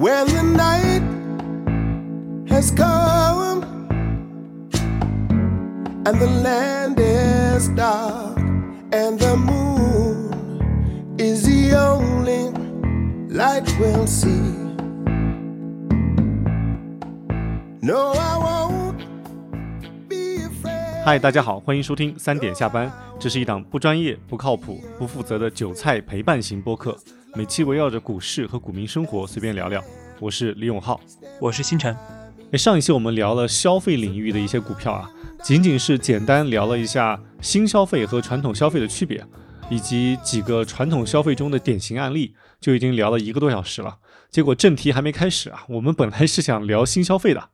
when the night has come and the land is dark and the moon is the only light we'll see. No, I won't be afraid. 嗨，大家好，欢迎收听三点下班。这是一档不专业、不靠谱、不负责的韭菜陪伴型播客，每期围绕着股市和股民生活随便聊聊。我是李永浩。我是星辰。诶，上一期我们聊了消费领域的一些股票啊，仅仅是简单聊了一下新消费和传统消费的区别，以及几个传统消费中的典型案例，就已经聊了一个多小时了。结果正题还没开始啊，我们本来是想聊新消费的。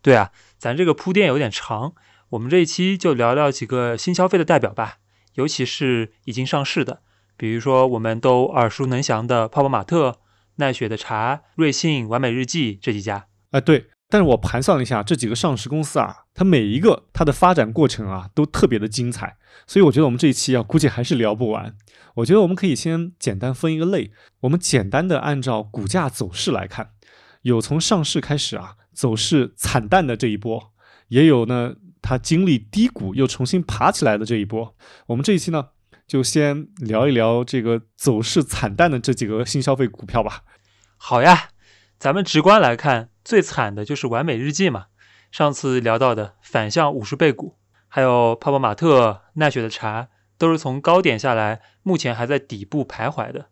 对啊，咱这个铺垫有点长，我们这一期就聊聊几个新消费的代表吧，尤其是已经上市的，比如说我们都耳熟能详的泡泡玛特、奈雪的茶、瑞幸、完美日记这几家。啊，对，但是我盘算了一下这几个上市公司啊，它每一个它的发展过程啊都特别的精彩，所以我觉得我们这一期啊估计还是聊不完。我觉得我们可以先简单分一个类，我们简单的按照股价走势来看，有从上市开始啊走势惨淡的这一波，也有呢它经历低谷又重新爬起来的这一波。我们这一期呢就先聊一聊这个走势惨淡的这几个新消费股票吧。好呀，咱们直观来看，最惨的就是完美日记嘛。上次聊到的反向五十倍股，还有泡泡玛特、奈雪的茶，都是从高点下来，目前还在底部徘徊的。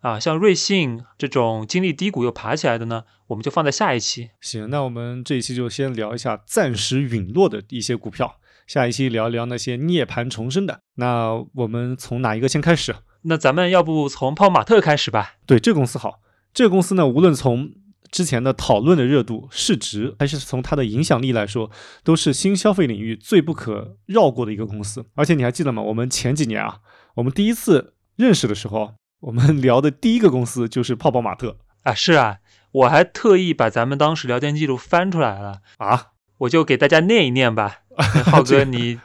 啊，像瑞幸这种经历低谷又爬起来的呢，我们就放在下一期。行，那我们这一期就先聊一下暂时陨落的一些股票，下一期聊一聊那些涅槃重生的。那我们从哪一个先开始？那咱们要不从泡泡玛特开始吧？对，这个公司好。这个公司呢，无论从之前的讨论的热度、市值，还是从它的影响力来说，都是新消费领域最不可绕过的一个公司。而且你还记得吗？我们前几年啊，我们第一次认识的时候，我们聊的第一个公司就是泡泡玛特啊，是啊，我还特意把咱们当时聊天记录翻出来了啊，我就给大家念一念吧。浩哥，你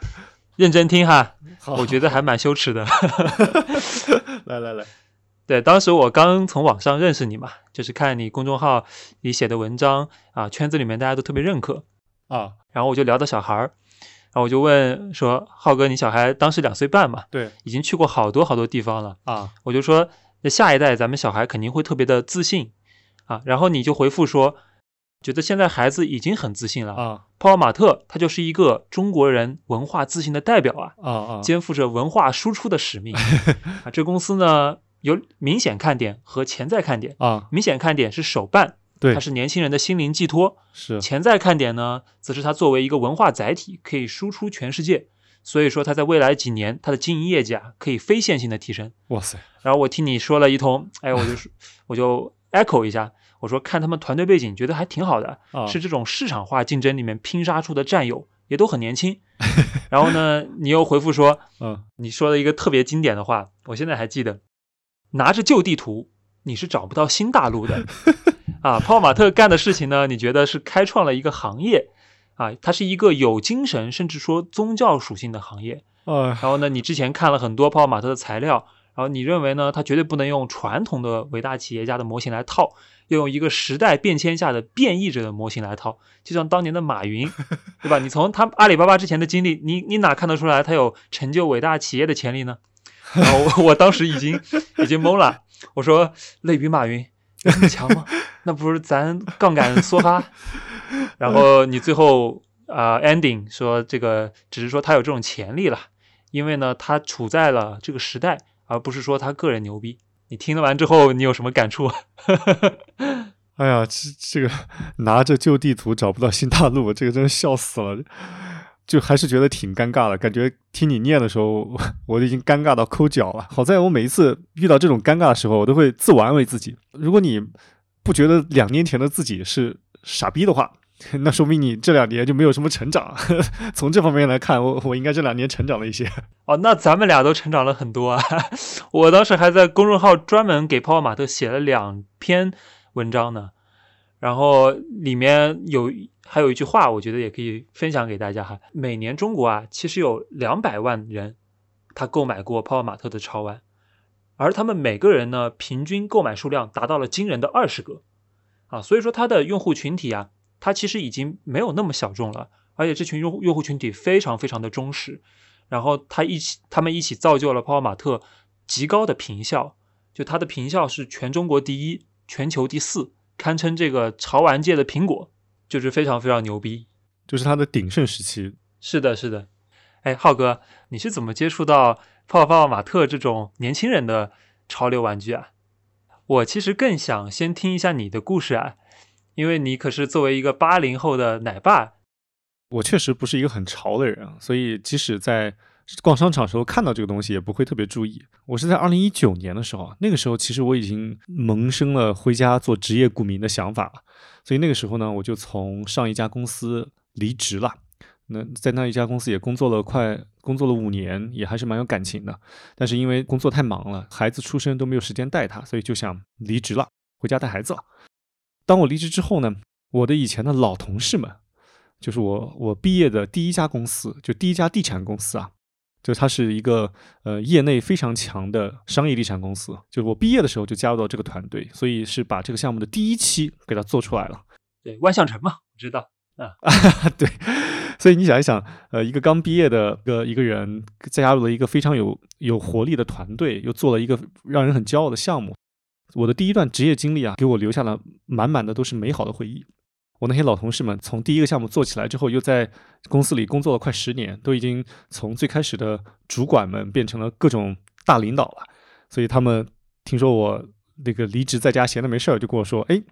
认真听哈，好。我觉得还蛮羞耻的。来来来，对，当时我刚从网上认识你嘛，就是看你公众号里写的文章啊，圈子里面大家都特别认可，啊，然后我就聊到小孩儿，然后我就问说，浩哥，你小孩当时两岁半嘛，对。已经去过好多好多地方了，啊，我就说，那下一代咱们小孩肯定会特别的自信啊，然后你就回复说，觉得现在孩子已经很自信了。啊泡泡玛特它就是一个中国人文化自信的代表啊，啊啊，肩负着文化输出的使命 啊。这公司呢有明显看点和潜在看点，啊，明显看点是手办，对它，是年轻人的心灵寄托；是潜在看点呢，则是它作为一个文化载体可以输出全世界。所以说，它在未来几年，它的经营业绩啊，可以非线性的提升。哇塞，然后我听你说了一通，哎，我就说我就 echo 一下，我说看他们团队背景，觉得还挺好的，啊是这种市场化竞争里面拼杀出的战友，也都很年轻。然后呢，你又回复说，嗯你说了一个特别经典的话，我现在还记得，拿着旧地图，你是找不到新大陆的。啊，泡泡玛特干的事情呢，你觉得是开创了一个行业啊，它是一个有精神甚至说宗教属性的行业。啊然后呢，你之前看了很多泡泡玛特的材料，然后你认为呢，它绝对不能用传统的伟大企业家的模型来套，要用一个时代变迁下的变异者的模型来套，就像当年的马云，对吧？你从他阿里巴巴之前的经历，你你哪看得出来他有成就伟大企业的潜力呢？然后我我当时已经 已经懵了，我说类比马云有那么强吗？那不是咱杠杆梭哈？然后你最后啊、ending 说这个只是说他有这种潜力了，因为呢他处在了这个时代，而不是说他个人牛逼。你听了完之后，你有什么感触？哎呀，这这个拿着旧地图找不到新大陆，这个真是笑死了。就还是觉得挺尴尬的，感觉听你念的时候，我已经尴尬到抠脚了。好在我每一次遇到这种尴尬的时候，我都会自我安慰自己：如果你不觉得两年前的自己是傻逼的话，那说明你这两年就没有什么成长。从这方面来看，我我应该这两年成长了一些。哦，那咱们俩都成长了很多啊！我当时还在公众号专门给泡泡玛特写了两篇文章呢，然后里面有还有一句话，我觉得也可以分享给大家哈。每年中国啊，其实有两百万人他购买过泡泡玛特的潮玩，而他们每个人呢，平均购买数量达到了惊人的二十个。啊，所以说它的用户群体啊，它其实已经没有那么小众了，而且这群用户用户群体非常非常的忠实，然后他一起他们一起造就了泡泡玛特极高的评效，就它的评效是全中国第一，全球第四，堪称这个潮玩界的苹果，就是非常非常牛逼。就是它的鼎盛时期。是的，是的。哎，浩哥，你是怎么接触到泡泡玛特这种年轻人的潮流玩具啊？我其实更想先听一下你的故事啊，因为你可是作为一个八零后的奶爸，我确实不是一个很潮的人，所以即使在逛商场时候看到这个东西，也不会特别注意。我是在二零一九年的时候，那个时候其实我已经萌生了回家做职业股民的想法了，所以那个时候呢，我就从上一家公司离职了。那在那一家公司也工作了快工作了五年，也还是蛮有感情的。但是因为工作太忙了，孩子出生都没有时间带他，所以就想离职了，回家带孩子了。当我离职之后呢，我的以前的老同事们，就是我我毕业的第一家公司，就第一家地产公司啊，就它是一个呃业内非常强的商业地产公司。就是我毕业的时候就加入到这个团队，所以是把这个项目的第一期给它做出来了。对，万象城嘛，我知道啊，对。所以你想一想，呃，一个刚毕业的个一个人，加入了一个非常有有活力的团队，又做了一个让人很骄傲的项目。我的第一段职业经历啊，给我留下了满满的都是美好的回忆。我那些老同事们，从第一个项目做起来之后，又在公司里工作了快十年，都已经从最开始的主管们变成了各种大领导了。所以他们听说我那个离职在家闲的没事儿，就跟我说：“哎，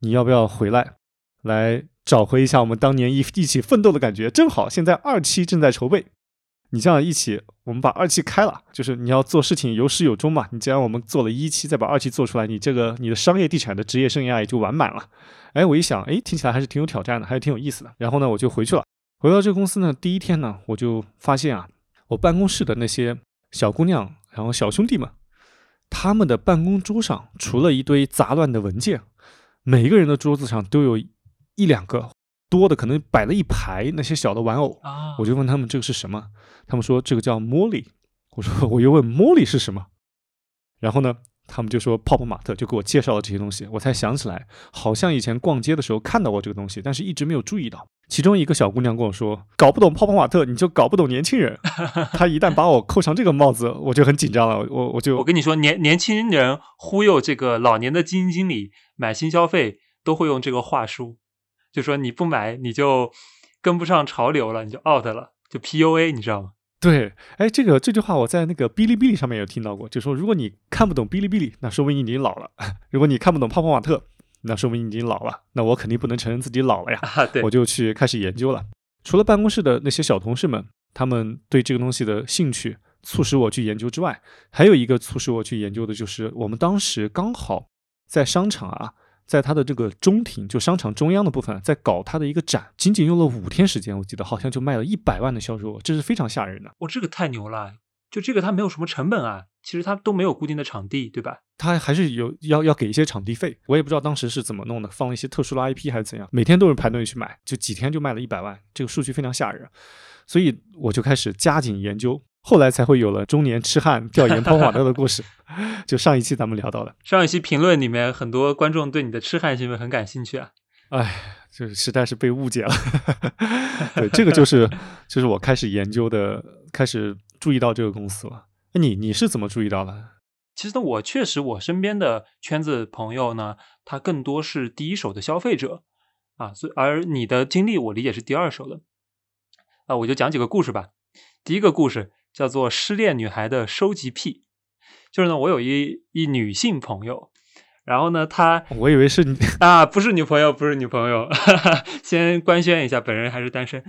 你要不要回来来？”找回一下我们当年一一起奋斗的感觉，正好现在二期正在筹备，你这样一起，我们把二期开了，就是你要做事情有始有终嘛。你既然我们做了一期，再把二期做出来，你这个你的商业地产的职业生涯也就完满了。哎，我一想，哎，听起来还是挺有挑战的，还是挺有意思的。然后呢，我就回去了。回到这个公司呢，第一天呢，我就发现啊，我办公室的那些小姑娘，然后小兄弟们，他们的办公桌上除了一堆杂乱的文件，每一个人的桌子上都有。一两个多的可能摆了一排那些小的玩偶啊，我就问他们这个是什么，他们说这个叫茉莉。我说我又问茉莉是什么，然后呢，他们就说泡泡玛特，就给我介绍了这些东西。我才想起来，好像以前逛街的时候看到过这个东西，但是一直没有注意到。其中一个小姑娘跟我说，搞不懂泡泡玛特，你就搞不懂年轻人。她一旦把我扣上这个帽子，我就很紧张了。我我就我跟你说，年年轻人忽悠这个老年的基金经理买新消费，都会用这个话术。就说你不买，你就跟不上潮流了，你就 out 了，就 PUA，你知道吗？对，哎，这个这句话我在那个哔哩哔哩上面有听到过，就说如果你看不懂哔哩哔哩，那说明你已经老了；如果你看不懂泡泡玛特，那说明你已经老了。那我肯定不能承认自己老了呀，我就去开始研究了。除了办公室的那些小同事们，他们对这个东西的兴趣促使我去研究之外，还有一个促使我去研究的就是我们当时刚好在商场啊。在它的这个中庭，就商场中央的部分，在搞它的一个展，仅仅用了五天时间，我记得好像就卖了一百万的销售额，这是非常吓人的。哇，这个太牛了！就这个它没有什么成本啊，其实它都没有固定的场地，对吧？它还是有要要给一些场地费，我也不知道当时是怎么弄的，放了一些特殊的 IP 还是怎样，每天都是排队去买，就几天就卖了一百万，这个数据非常吓人，所以我就开始加紧研究。后来才会有了中年痴汉调研泡泡玛特的故事，就上一期咱们聊到的。上一期评论里面，很多观众对你的痴汉行为很感兴趣啊。哎，就是实在是被误解了。对，这个就是就是我开始研究的，开始注意到这个公司了。那你你是怎么注意到的？其实呢，我确实我身边的圈子朋友呢，他更多是第一手的消费者啊，所以而你的经历我理解是第二手的。啊，我就讲几个故事吧。第一个故事。叫做失恋女孩的收集癖，就是呢，我有一一女性朋友，然后呢，她我以为是啊，不是女朋友，不是女朋友，先官宣一下，本人还是单身。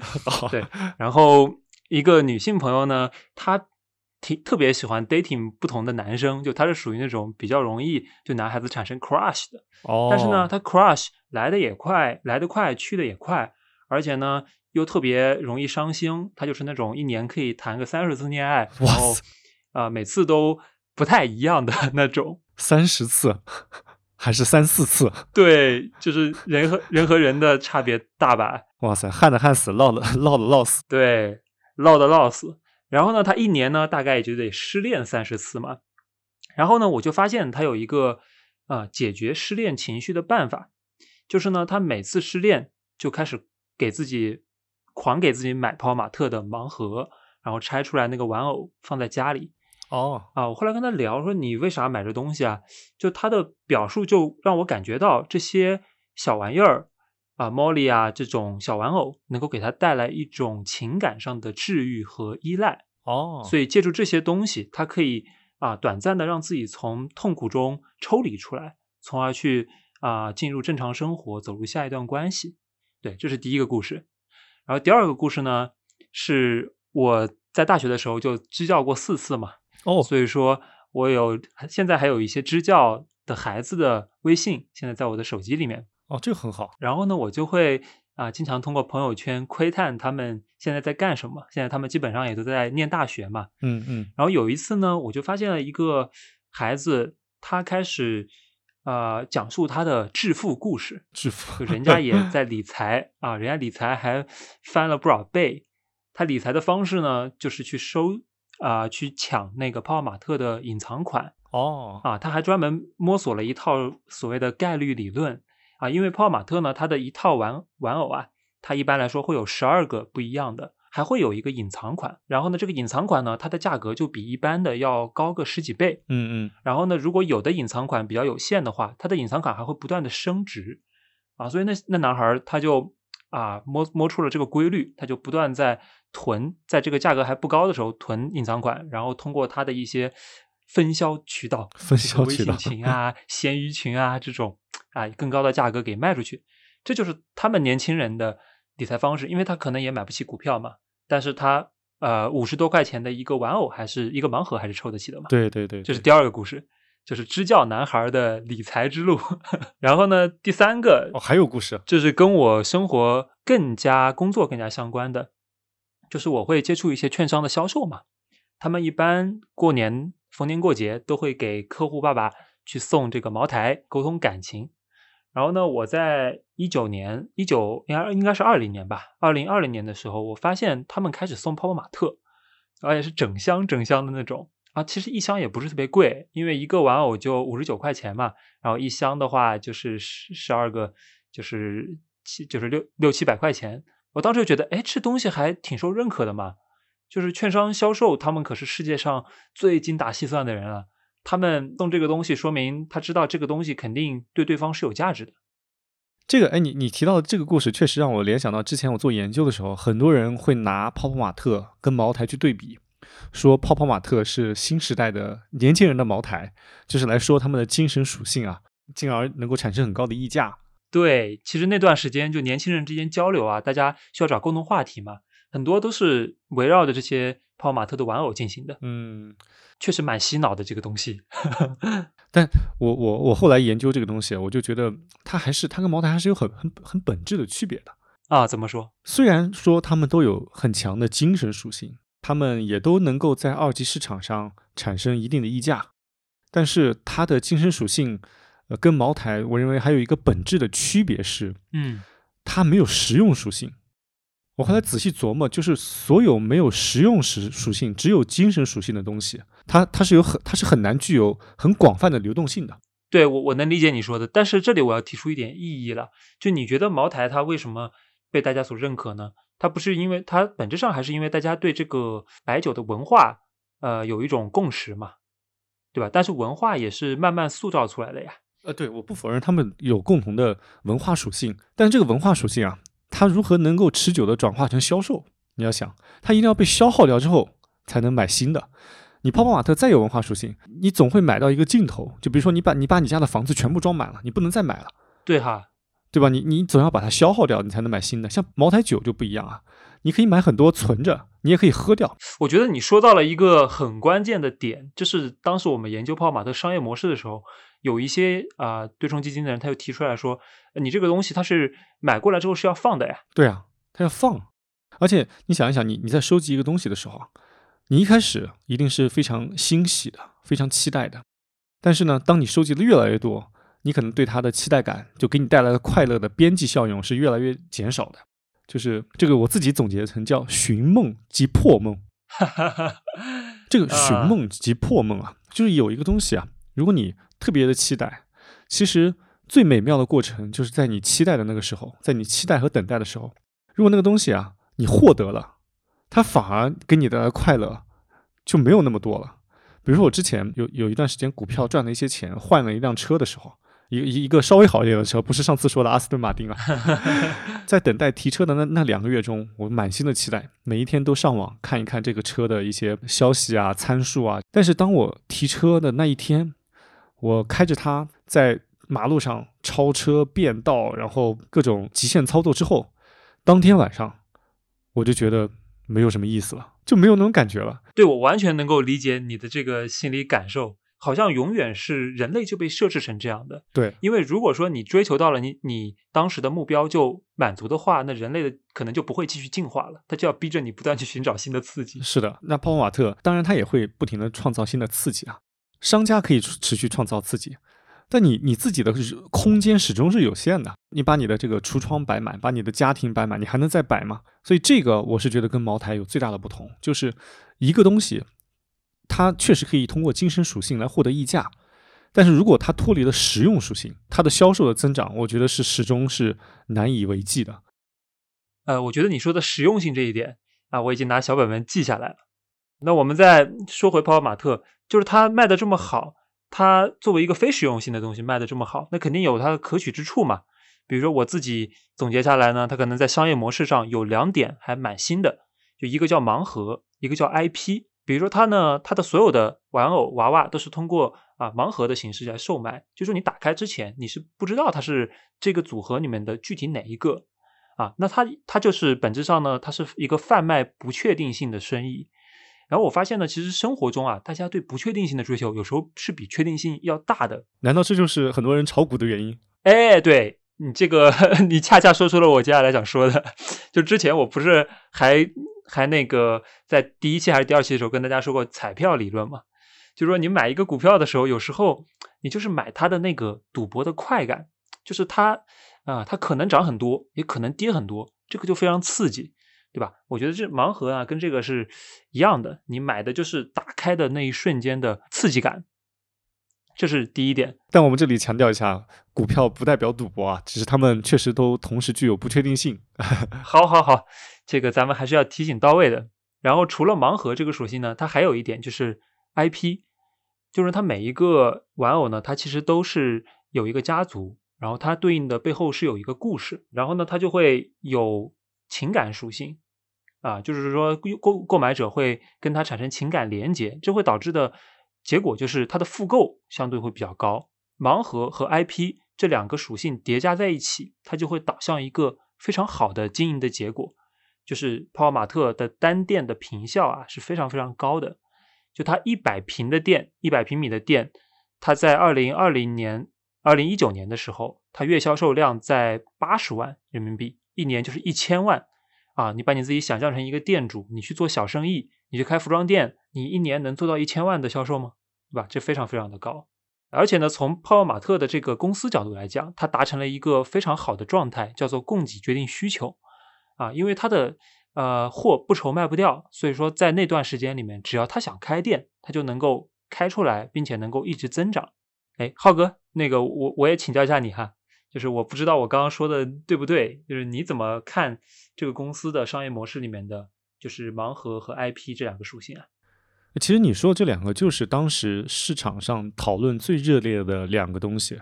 对，然后一个女性朋友呢，她挺特别喜欢 dating 不同的男生，就她是属于那种比较容易对男孩子产生 crush 的。哦，但是呢，她 crush 来的也快，来得快，去的也快，而且呢。又特别容易伤心，他就是那种一年可以谈个三十次恋爱，然后啊每次都不太一样的 那种。三十次还是三四次？对，就是人和人和人的差别大吧？哇塞，旱的旱死，涝的涝的涝死。对，涝的涝死。然后呢，他一年呢大概也就得失恋三十次嘛。然后呢，我就发现他有一个啊解决失恋情绪的办法，就是呢，他每次失恋就开始给自己狂给自己买泡泡玛特的盲盒，然后拆出来那个玩偶放在家里。哦，啊，我后来跟他聊说你为啥买这东西啊？就他的表述就让我感觉到这些小玩意儿啊，Molly 啊这种小玩偶能够给他带来一种情感上的治愈和依赖。哦，所以借助这些东西，他可以啊短暂的让自己从痛苦中抽离出来，从而去啊进入正常生活，走入下一段关系。对，这是第一个故事。然后第二个故事呢，是我在大学的时候就支教过四次嘛，哦，所以说我有现在还有一些支教的孩子的微信，现在在我的手机里面。哦，这个很好。然后呢，我就会啊，经常通过朋友圈窥探他们现在在干什么。现在他们基本上也都在念大学嘛。嗯嗯，然后有一次呢，我就发现了一个孩子，他开始呃讲述他的致富故事，致富就，人家也 在理财啊，人家理财还翻了不少倍。他理财的方式呢，就是去收啊、去抢那个泡泡玛特的隐藏款。哦，啊，他还专门摸索了一套所谓的概率理论啊，因为泡泡玛特呢，它的一套玩玩偶啊，它一般来说会有十二个不一样的，还会有一个隐藏款。然后呢，这个隐藏款呢，它的价格就比一般的要高个十几倍。嗯嗯，然后呢，如果有的隐藏款比较有限的话，它的隐藏款还会不断的升值啊，所以那那男孩他就啊摸摸出了这个规律，他就不断在囤，在这个价格还不高的时候囤隐藏款，然后通过他的一些分销渠道，分销渠道信群啊、闲鱼群啊这种啊更高的价格给卖出去，这就是他们年轻人的理财方式，因为他可能也买不起股票嘛，但是他呃五十多块钱的一个玩偶还是一个盲盒还是抽得起的嘛，对对对，对这是第二个故事，就是支教男孩的理财之路。然后呢，第三个哦，还有故事。就是跟我生活更加、工作更加相关的，就是我会接触一些券商的销售嘛。他们一般过年、逢年过节都会给客户爸爸去送这个茅台，沟通感情。然后呢，我在一九年、一九应该应该是二零年吧，二零二零年的时候，我发现他们开始送泡泡玛特，而且是整箱整箱的那种啊。其实一箱也不是特别贵，因为一个玩偶就五十九块钱嘛，然后一箱的话就是十十二个，就是七就是六六七百块钱。我当时就觉得，哎，这东西还挺受认可的嘛。就是券商销售，他们可是世界上最精打细算的人了。他们送这个东西，说明他知道这个东西肯定对对方是有价值的。这个，哎，你你提到的这个故事，确实让我联想到之前我做研究的时候，很多人会拿泡泡玛特跟茅台去对比，说泡泡玛特是新时代的年轻人的茅台，就是来说他们的精神属性啊，进而能够产生很高的溢价。对，其实那段时间就年轻人之间交流啊，大家需要找共同话题嘛，很多都是围绕着这些泡泡玛特的玩偶进行的，嗯，确实蛮洗脑的这个东西。但我我我后来研究这个东西，我就觉得它还是它跟茅台还是有很很很本质的区别的。啊，怎么说？虽然说他们都有很强的精神属性，他们也都能够在二级市场上产生一定的溢价，但是它的精神属性，呃，跟茅台我认为还有一个本质的区别是，嗯，它没有实用属性。我后来仔细琢磨，就是所有没有实用属属性，只有精神属性的东西，它它是有很它是很难具有很广泛的流动性的。对我我能理解你说的，但是这里我要提出一点异议了，就你觉得茅台它为什么被大家所认可呢？它不是因为它本质上还是因为大家对这个白酒的文化，呃，有一种共识嘛，对吧？但是文化也是慢慢塑造出来的呀。呃，对，我不否认他们有共同的文化属性，但这个文化属性啊，它如何能够持久的转化成销售？你要想，它一定要被消耗掉之后才能买新的。你泡泡玛特再有文化属性，你总会买到一个尽头。就比如说，你把你把你家的房子全部装满了，你不能再买了，对哈，对吧？你你总要把它消耗掉，你才能买新的。像茅台酒就不一样啊，你可以买很多存着，你也可以喝掉。我觉得你说到了一个很关键的点，就是当时我们研究泡泡玛特商业模式的时候，有一些啊、对冲基金的人他又提出来说，呃你这个东西它是买过来之后是要放的呀。对啊，它要放。而且你想一想，你你在收集一个东西的时候啊，你一开始一定是非常欣喜的，非常期待的。但是呢，当你收集的越来越多，你可能对它的期待感，就给你带来的快乐的边际效用是越来越减少的。就是这个我自己总结成叫寻梦即破梦。这个寻梦即破梦啊，就是有一个东西啊，如果你特别的期待，其实最美妙的过程就是在你期待的那个时候，在你期待和等待的时候，如果那个东西啊你获得了，它反而给你的快乐就没有那么多了。比如说我之前有有一段时间股票赚了一些钱，换了一辆车的时候。一一一个稍微好一点的车，不是上次说的阿斯顿马丁啊。在等待提车的那那两个月中，我满心的期待，每一天都上网看一看这个车的一些消息啊、参数啊。但是当我提车的那一天，我开着它在马路上超车、变道，然后各种极限操作之后，当天晚上我就觉得没有什么意思了，就没有那种感觉了。对我完全能够理解你的这个心理感受。好像永远是人类就被设置成这样的，对，因为如果说你追求到了你你当时的目标就满足的话，那人类的可能就不会继续进化了，他就要逼着你不断去寻找新的刺激。是的，那泡泡玛特当然他也会不停的创造新的刺激啊，商家可以持续创造刺激，但你你自己的空间始终是有限的，你把你的这个橱窗摆满，把你的家庭摆满，你还能再摆吗？所以这个我是觉得跟茅台有最大的不同，就是一个东西。它确实可以通过精神属性来获得溢价，但是如果它脱离了实用属性，它的销售的增长，我觉得是始终是难以为继的。呃，我觉得你说的实用性这一点啊，我已经拿小本本记下来了。那我们再说回泡泡玛特，就是它卖的这么好，它作为一个非实用性的东西卖的这么好，那肯定有它的可取之处嘛。比如说我自己总结下来呢，它可能在商业模式上有两点还蛮新的，就一个叫盲盒，一个叫 IP。比如说它呢，它的所有的玩偶娃娃都是通过啊盲盒的形式来售卖，就说你打开之前你是不知道它是这个组合里面的具体哪一个啊，那它它就是本质上呢，它是一个贩卖不确定性的生意。然后我发现呢，其实生活中啊，大家对不确定性的追求有时候是比确定性要大的。难道这就是很多人炒股的原因？哎，对你这个 你恰恰说出了我接下来想说的，就之前我不是还。还那个在第一期还是第二期的时候跟大家说过彩票理论嘛，就是说你买一个股票的时候，有时候你就是买它的那个赌博的快感，就是它啊，它可能涨很多，也可能跌很多，这个就非常刺激，对吧？我觉得这盲盒啊跟这个是一样的，你买的就是打开的那一瞬间的刺激感。这是第一点，但我们这里强调一下，股票不代表赌博啊，只是他们确实都同时具有不确定性。好，好，好，这个咱们还是要提醒到位的。然后除了盲盒这个属性呢，它还有一点就是 IP，就是它每一个玩偶呢，它其实都是有一个家族，然后它对应的背后是有一个故事，然后呢，它就会有情感属性啊，就是说购购买者会跟它产生情感连接，这会导致的。结果就是它的复购相对会比较高，盲盒和 IP 这两个属性叠加在一起，它就会导向一个非常好的经营的结果，就是泡泡玛特的单店的平效啊是非常非常高的，就它一百平的店，一百平米的店，它在二零二零年、二零一九年的时候，它月销售量在八十万人民币，一年就是一千万啊！你把你自己想象成一个店主，你去做小生意。你去开服装店，你一年能做到一千万的销售吗？对吧？这非常非常的高。而且呢，从泡泡玛特的这个公司角度来讲，它达成了一个非常好的状态，叫做供给决定需求啊。因为它的呃货不愁卖不掉，所以说在那段时间里面，只要他想开店，他就能够开出来，并且能够一直增长。哎，浩哥，那个我我也请教一下你哈，就是我不知道我刚刚说的对不对，就是你怎么看这个公司的商业模式里面的？就是盲盒和 IP 这两个属性啊，其实你说的这两个就是当时市场上讨论最热烈的两个东西，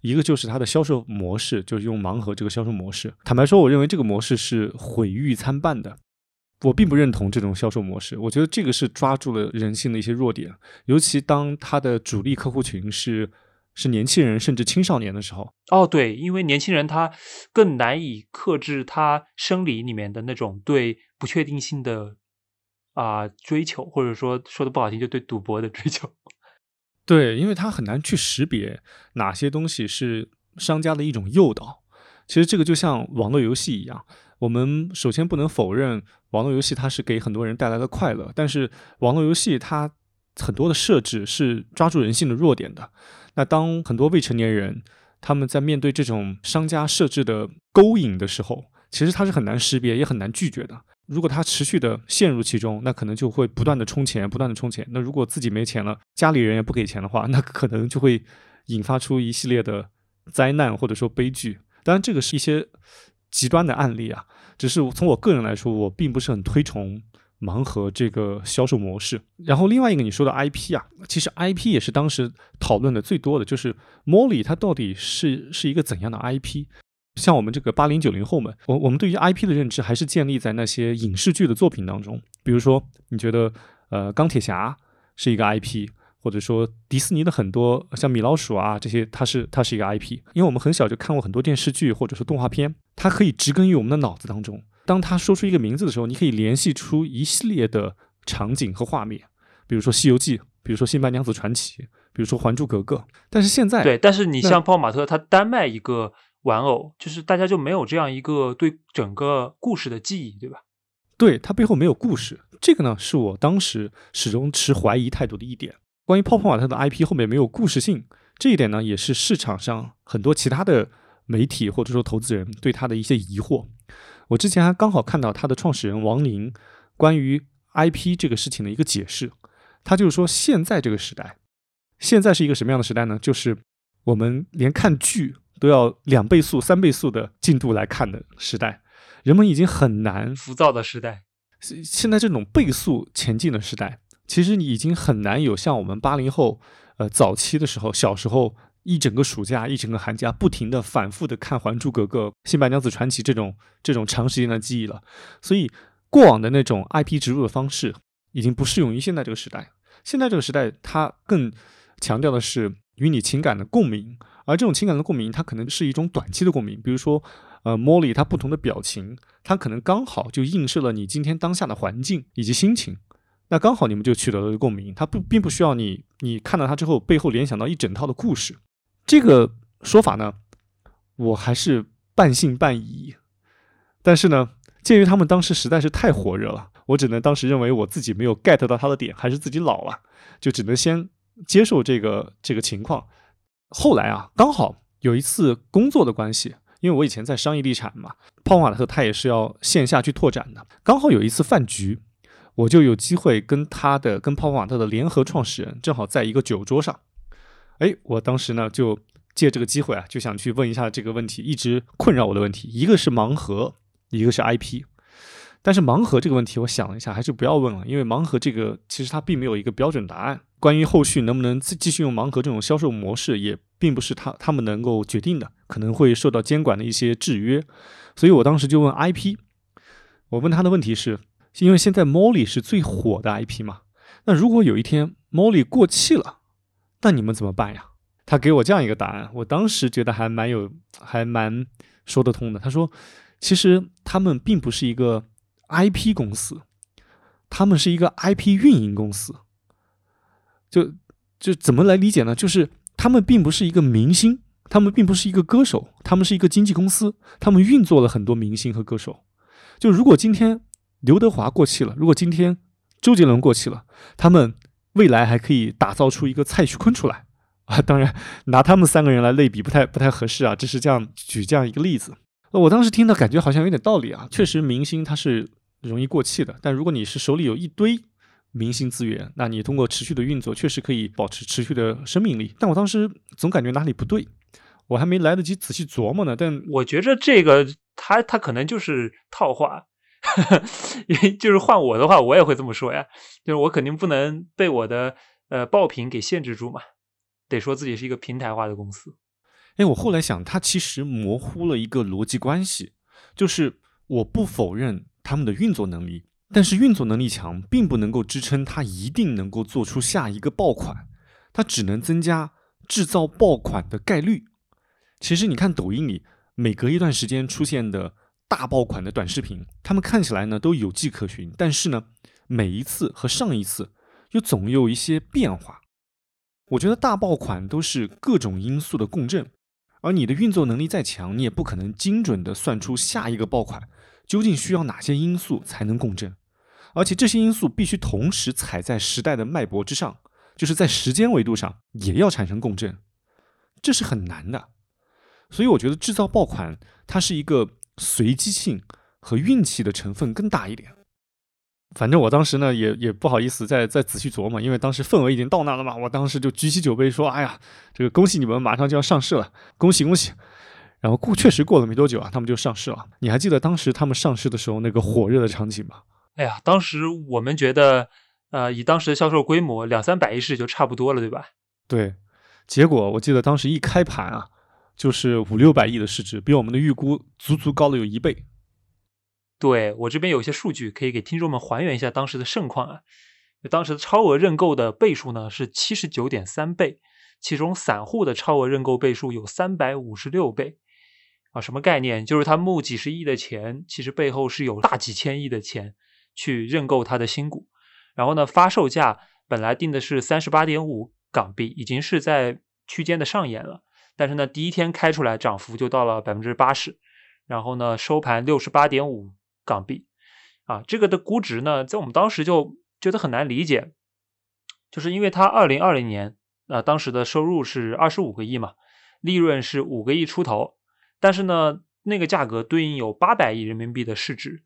一个就是它的销售模式，就是用盲盒这个销售模式。坦白说，我认为这个模式是毁誉参半的，我并不认同这种销售模式。我觉得这个是抓住了人性的一些弱点，尤其当它的主力客户群是。是年轻人甚至青少年的时候哦，对，因为年轻人他更难以克制他生理里面的那种对不确定性的啊追求，或者说说的不好听，就对赌博的追求。对，因为他很难去识别哪些东西是商家的一种诱导。其实这个就像网络游戏一样，我们首先不能否认网络游戏它是给很多人带来了快乐，但是网络游戏它很多的设置是抓住人性的弱点的。那当很多未成年人他们在面对这种商家设置的勾引的时候，其实他是很难识别，也很难拒绝的。如果他持续的陷入其中，那可能就会不断的充钱，不断的充钱。那如果自己没钱了，家里人也不给钱的话，那可能就会引发出一系列的灾难或者说悲剧。当然，这个是一些极端的案例啊，只是从我个人来说，我并不是很推崇盲盒这个销售模式。然后另外一个你说的 IP 啊，其实 IP 也是当时讨论的最多的，就是 Molly 它到底是是一个怎样的 IP？像我们这个八零九零后们，我我们对于 IP 的认知还是建立在那些影视剧的作品当中，比如说你觉得呃钢铁侠是一个 IP。或者说迪士尼的很多像米老鼠啊这些，它是它是一个 IP，因为我们很小就看过很多电视剧或者说动画片，它可以植根于我们的脑子当中。当他说出一个名字的时候，你可以联系出一系列的场景和画面，比如说《西游记》，比如说《新白娘子传奇》，比如说《还珠格格》。但是现在对，但是你像泡泡玛特，它单卖一个玩偶，就是大家就没有这样一个对整个故事的记忆，对吧？对，它背后没有故事，这个呢是我当时始终持怀疑态度的一点。关于泡泡玛特的 IP 后面没有故事性这一点呢，也是市场上很多其他的媒体或者说投资人对他的一些疑惑。我之前还刚好看到他的创始人王宁关于 IP 这个事情的一个解释，他就是说现在这个时代，现在是一个什么样的时代呢？就是我们连看剧都要两倍速、三倍速的进度来看的时代，人们已经很难浮躁的时代。现在这种倍速前进的时代。其实你已经很难有像我们八零后，呃，早期的时候，小时候一整个暑假、一整个寒假，不停的、反复的看《还珠格格》《新白娘子传奇》这种这种长时间的记忆了。所以，过往的那种 IP 植入的方式，已经不适用于现在这个时代。现在这个时代，它更强调的是与你情感的共鸣，而这种情感的共鸣，它可能是一种短期的共鸣。比如说，呃，莫莉她不同的表情，它可能刚好就映射了你今天当下的环境以及心情。那刚好你们就取得了共鸣，它不并不需要你，你看到它之后背后联想到一整套的故事。这个说法呢，我还是半信半疑。但是呢，鉴于他们当时实在是太火热了，我只能当时认为我自己没有 get 到他的点，还是自己老了，就只能先接受这个这个情况。后来啊，刚好有一次工作的关系，因为我以前在商业地产嘛，泡泡玛特他也是要线下去拓展的，刚好有一次饭局。我就有机会跟他的、跟泡泡玛特的联合创始人正好在一个酒桌上，哎，我当时呢就借这个机会啊，就想去问一下这个问题，一直困扰我的问题，一个是盲盒，一个是 IP。但是盲盒这个问题，我想了一下，还是不要问了，因为盲盒这个其实它并没有一个标准答案。关于后续能不能继继续用盲盒这种销售模式，也并不是他他们能够决定的，可能会受到监管的一些制约。所以我当时就问 IP，我问他的问题是。因为现在 Molly 是最火的 IP 嘛，那如果有一天 Molly 过气了，那你们怎么办呀？他给我这样一个答案，我当时觉得还蛮有，还蛮说得通的。他说，其实他们并不是一个 IP 公司，他们是一个 IP 运营公司。就就怎么来理解呢？就是他们并不是一个明星，他们并不是一个歌手，他们是一个经纪公司，他们运作了很多明星和歌手。就如果今天。刘德华过气了，如果今天周杰伦过气了，他们未来还可以打造出一个蔡徐坤出来 啊！当然，拿他们三个人来类比不太不太合适啊，只是这样举这样一个例子。我当时听到感觉好像有点道理啊，确实明星他是容易过气的，但如果你是手里有一堆明星资源，那你通过持续的运作，确实可以保持持续的生命力。但我当时总感觉哪里不对，我还没来得及仔细琢磨呢。但我觉着这个他他可能就是套话。因为就是换我的话，我也会这么说呀。就是我肯定不能被我的呃爆品给限制住嘛，得说自己是一个平台化的公司。哎，我后来想，它其实模糊了一个逻辑关系，就是我不否认他们的运作能力，但是运作能力强，并不能够支撑它一定能够做出下一个爆款，它只能增加制造爆款的概率。其实你看抖音里，每隔一段时间出现的。大爆款的短视频，他们看起来呢都有迹可循，但是呢，每一次和上一次又总有一些变化。我觉得大爆款都是各种因素的共振，而你的运作能力再强，你也不可能精准的算出下一个爆款究竟需要哪些因素才能共振，而且这些因素必须同时踩在时代的脉搏之上，就是在时间维度上也要产生共振，这是很难的。所以我觉得制造爆款它是一个。随机性和运气的成分更大一点。反正我当时呢也也不好意思再再仔细琢磨，因为当时份额已经到那了嘛。我当时就举起酒杯说：“哎呀，这个恭喜你们马上就要上市了，恭喜恭喜！”然后过确实过了没多久啊，他们就上市了。你还记得当时他们上市的时候那个火热的场景吗？哎呀，当时我们觉得，呃，以当时的销售规模，两三百亿市就差不多了，对吧？对。结果我记得当时一开盘啊，就是五六百亿的市值，比我们的预估足足高了有一倍。对我这边有一些数据可以给听众们还原一下当时的盛况啊。当时的超额认购的倍数呢是七十九点三倍，其中散户的超额认购倍数有三百五十六倍。啊，什么概念？就是他募几十亿的钱，其实背后是有大几千亿的钱去认购他的新股。然后呢，发售价本来定的是三十八点五港币，已经是在区间的上沿了。但是呢，第一天开出来涨幅就到了百分之八十，然后呢，收盘六十八点五港币。啊，这个的估值呢，在我们当时就觉得很难理解，就是因为它二零二零年啊，当时的收入是二十五个亿嘛，利润是五个亿出头。但是呢，那个价格对应有八百亿人民币的市值，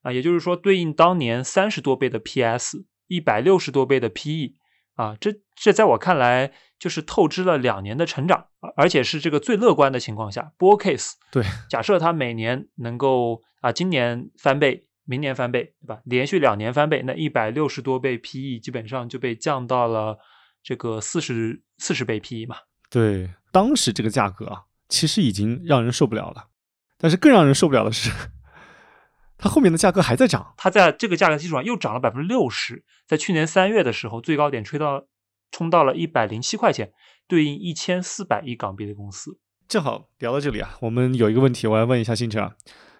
啊，也就是说对应当年三十多倍的 PS，一百六十多倍的 PE，啊，这这在我看来就是透支了两年的成长，而且是这个最乐观的情况下，bull case。对，假设它每年能够啊，今年翻倍，明年翻倍，对吧？连续两年翻倍，那一百六十多倍 PE 基本上就被降到了这个四十四十倍 PE 嘛。对，当时这个价格啊。其实已经让人受不了了，但是更让人受不了的是，它后面的价格还在涨。它在这个价格基础上又涨了百分之六十，在去年三月的时候，最高点吹到冲到了一百零七块钱，对应一千四百亿港币的公司。正好聊到这里啊，我们有一个问题，我要问一下星辰啊，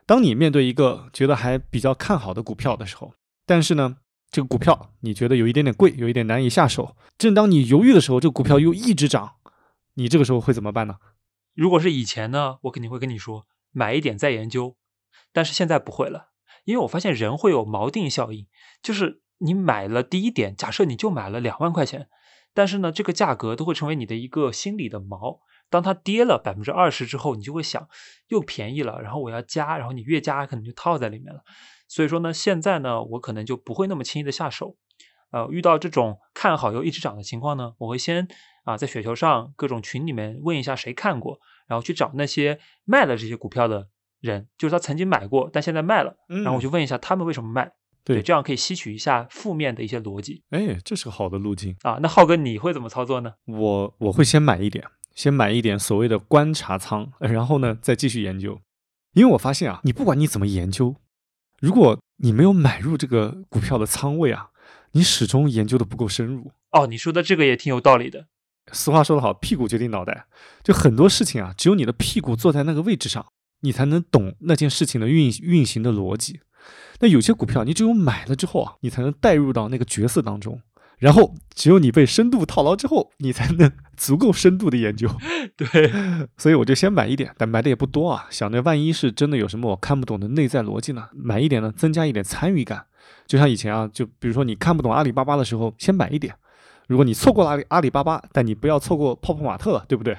当你面对一个觉得还比较看好的股票的时候，但是呢，这个股票你觉得有一点点贵，有一点难以下手，正当你犹豫的时候，这个股票又一直涨，你这个时候会怎么办呢？如果是以前呢，我肯定会跟你说买一点再研究，但是现在不会了，因为我发现人会有锚定效应，就是你买了第一点，假设你就买了两万块钱，但是呢，这个价格都会成为你的一个心理的锚。当它跌了百分之二十之后，你就会想又便宜了，然后我要加，然后你越加可能就套在里面了。所以说呢，现在呢，我可能就不会那么轻易的下手。呃，遇到这种看好又一直涨的情况呢，我会先。啊，在雪球上各种群里面问一下谁看过，然后去找那些卖了这些股票的人，就是他曾经买过，但现在卖了，然后我去问一下他们为什么卖，对，这样可以吸取一下负面的一些逻辑。哎，这是个好的路径啊。那浩哥你会怎么操作呢？我我会先买一点，先买一点所谓的观察仓，然后呢再继续研究。因为我发现啊，你不管你怎么研究，如果你没有买入这个股票的仓位啊，你始终研究的不够深入。哦，你说的这个也挺有道理的。俗话说得好，屁股决定脑袋。就很多事情啊，只有你的屁股坐在那个位置上，你才能懂那件事情的运运行的逻辑。那有些股票，你只有买了之后啊，你才能带入到那个角色当中。然后，只有你被深度套牢之后，你才能 足够深度的研究。对，所以我就先买一点，但买的也不多啊，想着万一是真的有什么我看不懂的内在逻辑呢？买一点呢，增加一点参与感。就像以前啊，就比如说你看不懂阿里巴巴的时候，先买一点。如果你错过了阿里阿里巴巴，但你不要错过泡泡玛特了，对不对？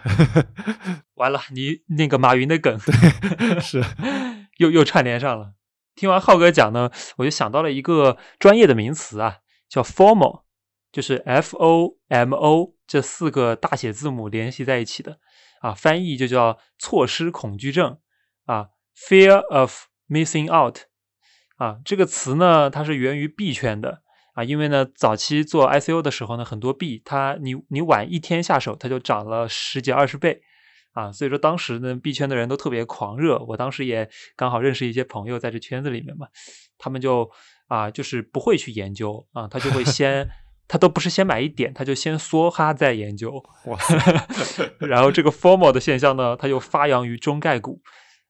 完了，你那个马云的梗，对，是 又又串联上了。听完浩哥讲呢，我就想到了一个专业的名词啊，叫 formal，就是 F O M O 这四个大写字母联系在一起的啊，翻译就叫错失恐惧症啊，fear of missing out 啊，这个词呢，它是源于币圈的。啊，因为呢，早期做 ICO 的时候呢，很多币它你你晚一天下手，它就涨了十几二十倍，啊，所以说当时呢，币圈的人都特别狂热。我当时也刚好认识一些朋友在这圈子里面嘛，他们就啊，就是不会去研究啊，他就会 先，他都不是先买一点，他就先梭哈再研究。哇，然后这个 formal 的现象呢，它又发扬于中概股，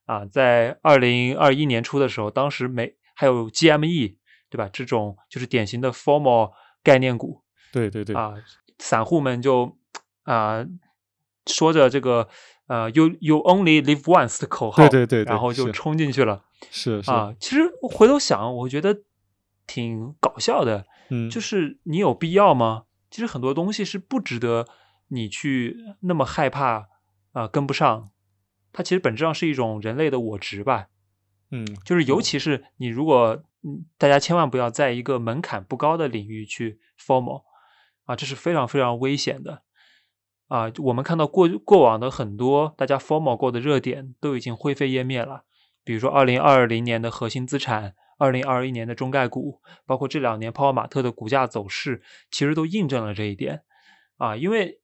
啊，在二零二一年初的时候，当时没还有 GME。对吧？这种就是典型的 formal 概念股。对对对。啊，散户们就啊说着这个呃 “you you only live once” 的口号，对对对，然后就冲进去了。是是啊，其实回头想，我觉得挺搞笑的。嗯，就是你有必要吗？其实很多东西是不值得你去那么害怕啊跟不上。它其实本质上是一种人类的我执吧。嗯，就是尤其是你如果。大家千万不要在一个门槛不高的领域去 formal 啊，这是非常非常危险的啊。我们看到过过往的很多大家 formal 过的热点都已经灰飞烟灭了，比如说二零二零年的核心资产。二零二一年的中概股，包括这两年泡泡玛特的股价走势，其实都印证了这一点啊。因为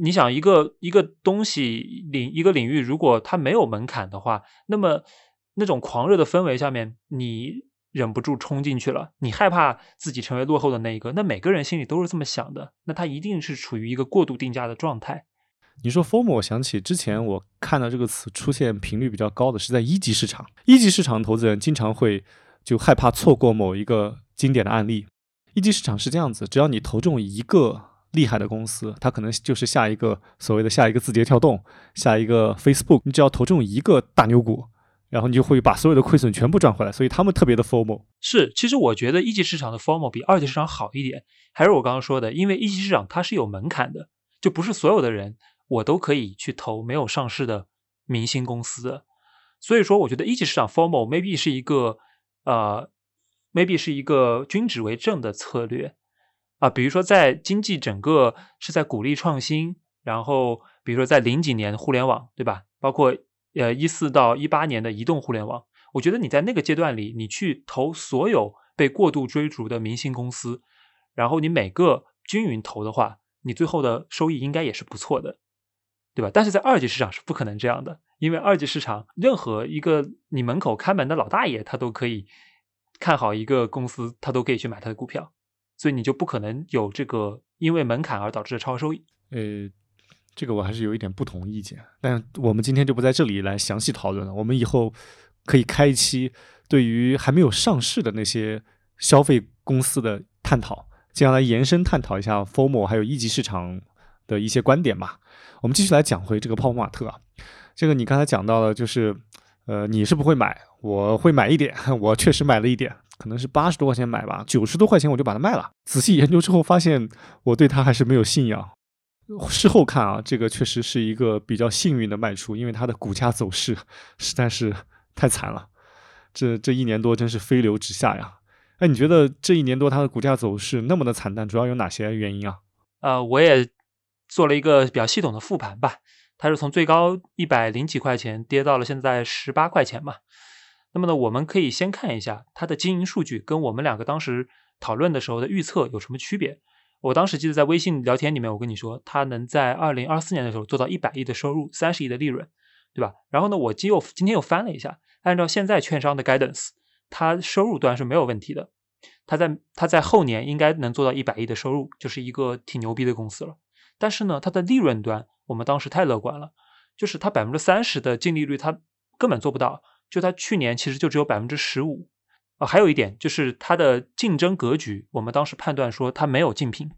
你想，一个一个东西领一个领域，如果它没有门槛的话，那么那种狂热的氛围下面，你忍不住冲进去了，你害怕自己成为落后的那一个，那每个人心里都是这么想的，那他一定是处于一个过度定价的状态。你说 “form”，我想起之前我看到这个词出现频率比较高的是在一级市场，一级市场投资人经常会。就害怕错过某一个经典的案例。一级市场是这样子，只要你投中一个厉害的公司，它可能就是下一个所谓的下一个字节跳动，下一个 Facebook。你只要投中一个大牛股，然后你就会把所有的亏损全部赚回来。所以他们特别的 formal。是，其实我觉得一级市场的 formal 比二级市场好一点。还是我刚刚说的，因为一级市场它是有门槛的，就不是所有的人我都可以去投没有上市的明星公司的。所以说，我觉得一级市场 formal maybe 是一个。呃，maybe 是一个均值为正的策略啊，比如说在经济整个是在鼓励创新，然后比如说在零几年互联网，对吧？包括呃一四到一八年的移动互联网，我觉得你在那个阶段里，你去投所有被过度追逐的明星公司，然后你每个均匀投的话，你最后的收益应该也是不错的，对吧？但是在二级市场是不可能这样的。因为二级市场，任何一个你门口看门的老大爷，他都可以看好一个公司，他都可以去买他的股票，所以你就不可能有这个因为门槛而导致的超收益。呃，这个我还是有一点不同意见，但我们今天就不在这里来详细讨论了。我们以后可以开一期对于还没有上市的那些消费公司的探讨，这样来延伸探讨一下 formal 还有一级市场的一些观点吧。我们继续来讲回这个泡泡玛特啊。这个你刚才讲到了，就是，呃，你是不会买，我会买一点，我确实买了一点，可能是八十多块钱买吧，九十多块钱我就把它卖了。仔细研究之后发现，我对它还是没有信仰。事后看啊，这个确实是一个比较幸运的卖出，因为它的股价走势实在是太惨了，这这一年多真是飞流直下呀。哎，你觉得这一年多它的股价走势那么的惨淡，主要有哪些原因啊？呃，我也做了一个比较系统的复盘吧。它是从最高一百零几块钱跌到了现在十八块钱嘛？那么呢，我们可以先看一下它的经营数据跟我们两个当时讨论的时候的预测有什么区别。我当时记得在微信聊天里面，我跟你说，它能在二零二四年的时候做到一百亿的收入，三十亿的利润，对吧？然后呢，我今又今天又翻了一下，按照现在券商的 guidance，它收入端是没有问题的，它在它在后年应该能做到一百亿的收入，就是一个挺牛逼的公司了。但是呢，它的利润端。我们当时太乐观了，就是它百分之三十的净利率，它根本做不到。就它去年其实就只有百分之十五啊。还有一点就是它的竞争格局，我们当时判断说它没有竞品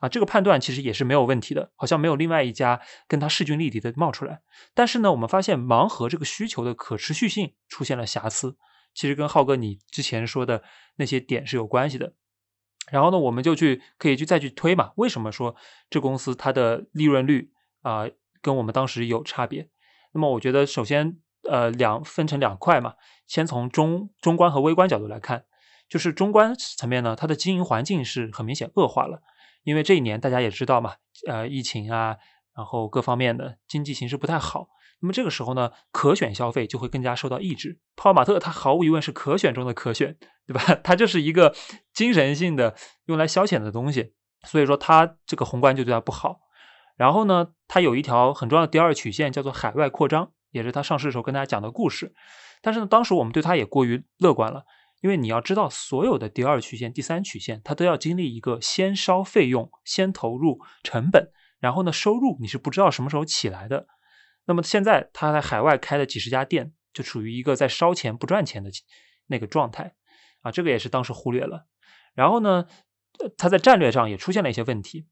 啊，这个判断其实也是没有问题的，好像没有另外一家跟它势均力敌的冒出来。但是呢，我们发现盲盒这个需求的可持续性出现了瑕疵，其实跟浩哥你之前说的那些点是有关系的。然后呢，我们就去可以去再去推嘛，为什么说这公司它的利润率？啊，跟我们当时有差别。那么我觉得，首先，呃，两分成两块嘛。先从中中观和微观角度来看，就是中观层面呢，它的经营环境是很明显恶化了。因为这一年大家也知道嘛，呃，疫情啊，然后各方面的经济形势不太好。那么这个时候呢，可选消费就会更加受到抑制。泡泡玛特它毫无疑问是可选中的可选，对吧？它就是一个精神性的用来消遣的东西，所以说它这个宏观就对它不好。然后呢，它有一条很重要的第二曲线，叫做海外扩张，也是他上市的时候跟大家讲的故事。但是呢，当时我们对它也过于乐观了，因为你要知道，所有的第二曲线、第三曲线，它都要经历一个先烧费用、先投入成本，然后呢，收入你是不知道什么时候起来的。那么现在他在海外开了几十家店，就处于一个在烧钱不赚钱的那个状态啊，这个也是当时忽略了。然后呢，它在战略上也出现了一些问题，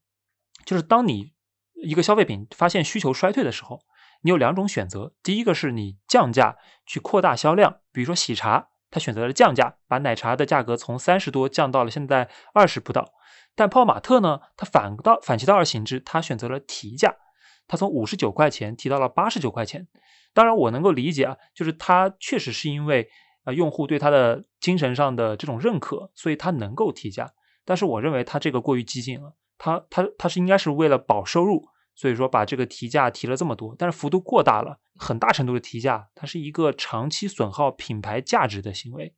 就是当你一个消费品发现需求衰退的时候，你有两种选择。第一个是你降价去扩大销量，比如说喜茶，它选择了降价，把奶茶的价格从三十多降到了现在二十不到。但泡玛特呢，它反倒反其道而行之，它选择了提价，它从五十九块钱提到了八十九块钱。当然，我能够理解啊，就是它确实是因为啊、用户对它的精神上的这种认可，所以它能够提价。但是我认为它这个过于激进了，它它它是应该是为了保收入，所以说把这个提价提了这么多，但是幅度过大了，很大程度的提价，它是一个长期损耗品牌价值的行为。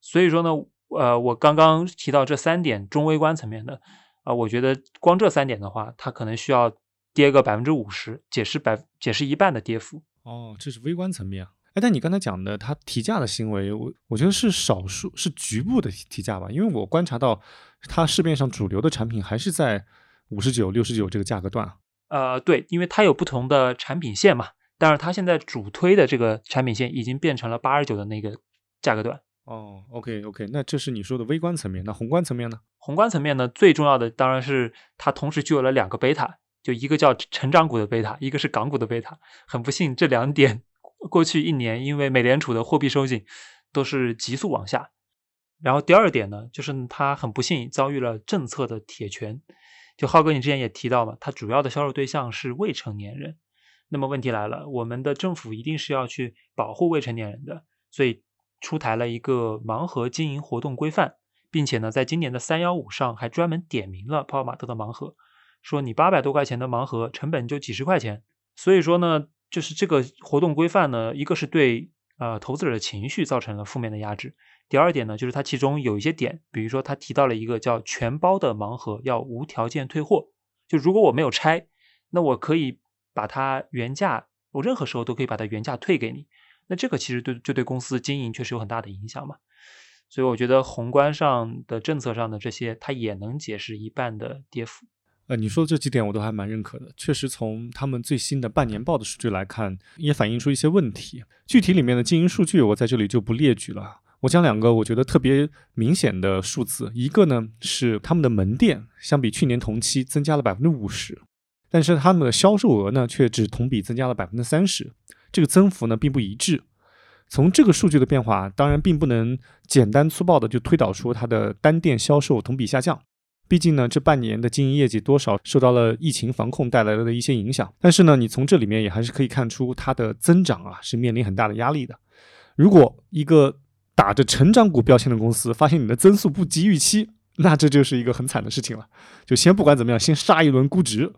所以说呢，呃，我刚刚提到这三点中微观层面的，啊、我觉得光这三点的话，它可能需要跌个百分之五十，解释百解释一半的跌幅。哦，这是微观层面啊。哎，但你刚才讲的它提价的行为，我我觉得是少数，是局部的提价吧。因为我观察到，它市面上主流的产品还是在五十九、六十九这个价格段。呃，对，因为它有不同的产品线嘛，但是它现在主推的这个产品线已经变成了八十九的那个价格段。哦，OK OK，那这是你说的微观层面，那宏观层面呢？宏观层面呢，最重要的当然是它同时具有了两个贝塔，就一个叫成长股的贝塔，一个是港股的贝塔。很不幸，这两点过去一年因为美联储的货币收紧都是急速往下。然后第二点呢，就是它很不幸遭遇了政策的铁拳。就浩哥，你之前也提到嘛，它主要的销售对象是未成年人。那么问题来了，我们的政府一定是要去保护未成年人的，所以出台了一个盲盒经营活动规范，并且呢，在今年的三幺五上还专门点名了泡泡玛特的盲盒，说你八百多块钱的盲盒成本就几十块钱。所以说呢，就是这个活动规范呢，一个是对呃投资者的情绪造成了负面的压制。第二点呢，就是它其中有一些点，比如说它提到了一个叫全包的盲盒要无条件退货，就如果我没有拆，那我可以把它原价，我任何时候都可以把它原价退给你。那这个其实对就对公司经营确实有很大的影响嘛。所以我觉得宏观上的政策上的这些，它也能解释一半的跌幅。呃，你说的这几点我都还蛮认可的。确实，从他们最新的半年报的数据来看，也反映出一些问题。具体里面的经营数据，我在这里就不列举了。我讲两个我觉得特别明显的数字，一个呢是他们的门店相比去年同期增加了百分之五十，但是他们的销售额呢却只同比增加了百分之三十，这个增幅呢并不一致。从这个数据的变化，当然并不能简单粗暴的就推导出它的单店销售同比下降。毕竟呢，这半年的经营业绩多少受到了疫情防控带来的一些影响。但是呢，你从这里面也还是可以看出它的增长啊是面临很大的压力的。如果一个打着成长股标签的公司发现你的增速不及预期，那这就是一个很惨的事情了。就先不管怎么样，先杀一轮估值。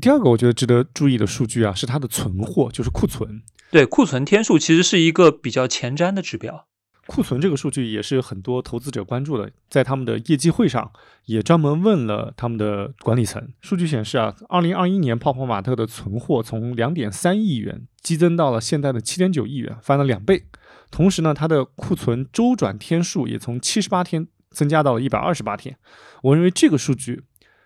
第二个我觉得值得注意的数据啊，是它的存货，就是库存。对，库存天数其实是一个比较前瞻的指标。库存这个数据也是很多投资者关注的，在他们的业绩会上也专门问了他们的管理层。数据显示啊，二零二一年泡泡玛特的存货从两点三亿元激增到了现在的七点九亿元，翻了两倍。同时呢，它的库存周转天数也从七十八天增加到了一百二十八天。我认为这个数据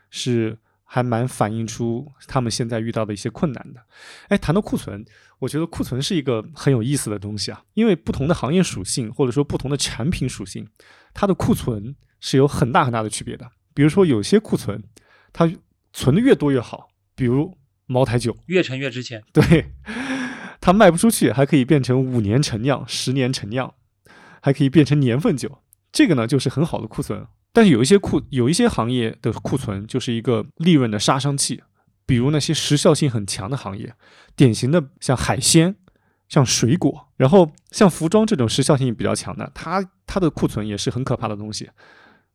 是还蛮反映出他们现在遇到的一些困难的。哎，谈到库存，我觉得库存是一个很有意思的东西啊，因为不同的行业属性或者说不同的产品属性，它的库存是有很大很大的区别的。比如说有些库存，它存的越多越好，比如茅台酒，越陈越值钱。对，它卖不出去，还可以变成五年陈酿、十年陈酿，还可以变成年份酒，这个呢就是很好的库存。但是有一些库，有一些行业的库存就是一个利润的杀伤器，比如那些时效性很强的行业，典型的像海鲜、像水果，然后像服装这种时效性比较强的，它它的库存也是很可怕的东西。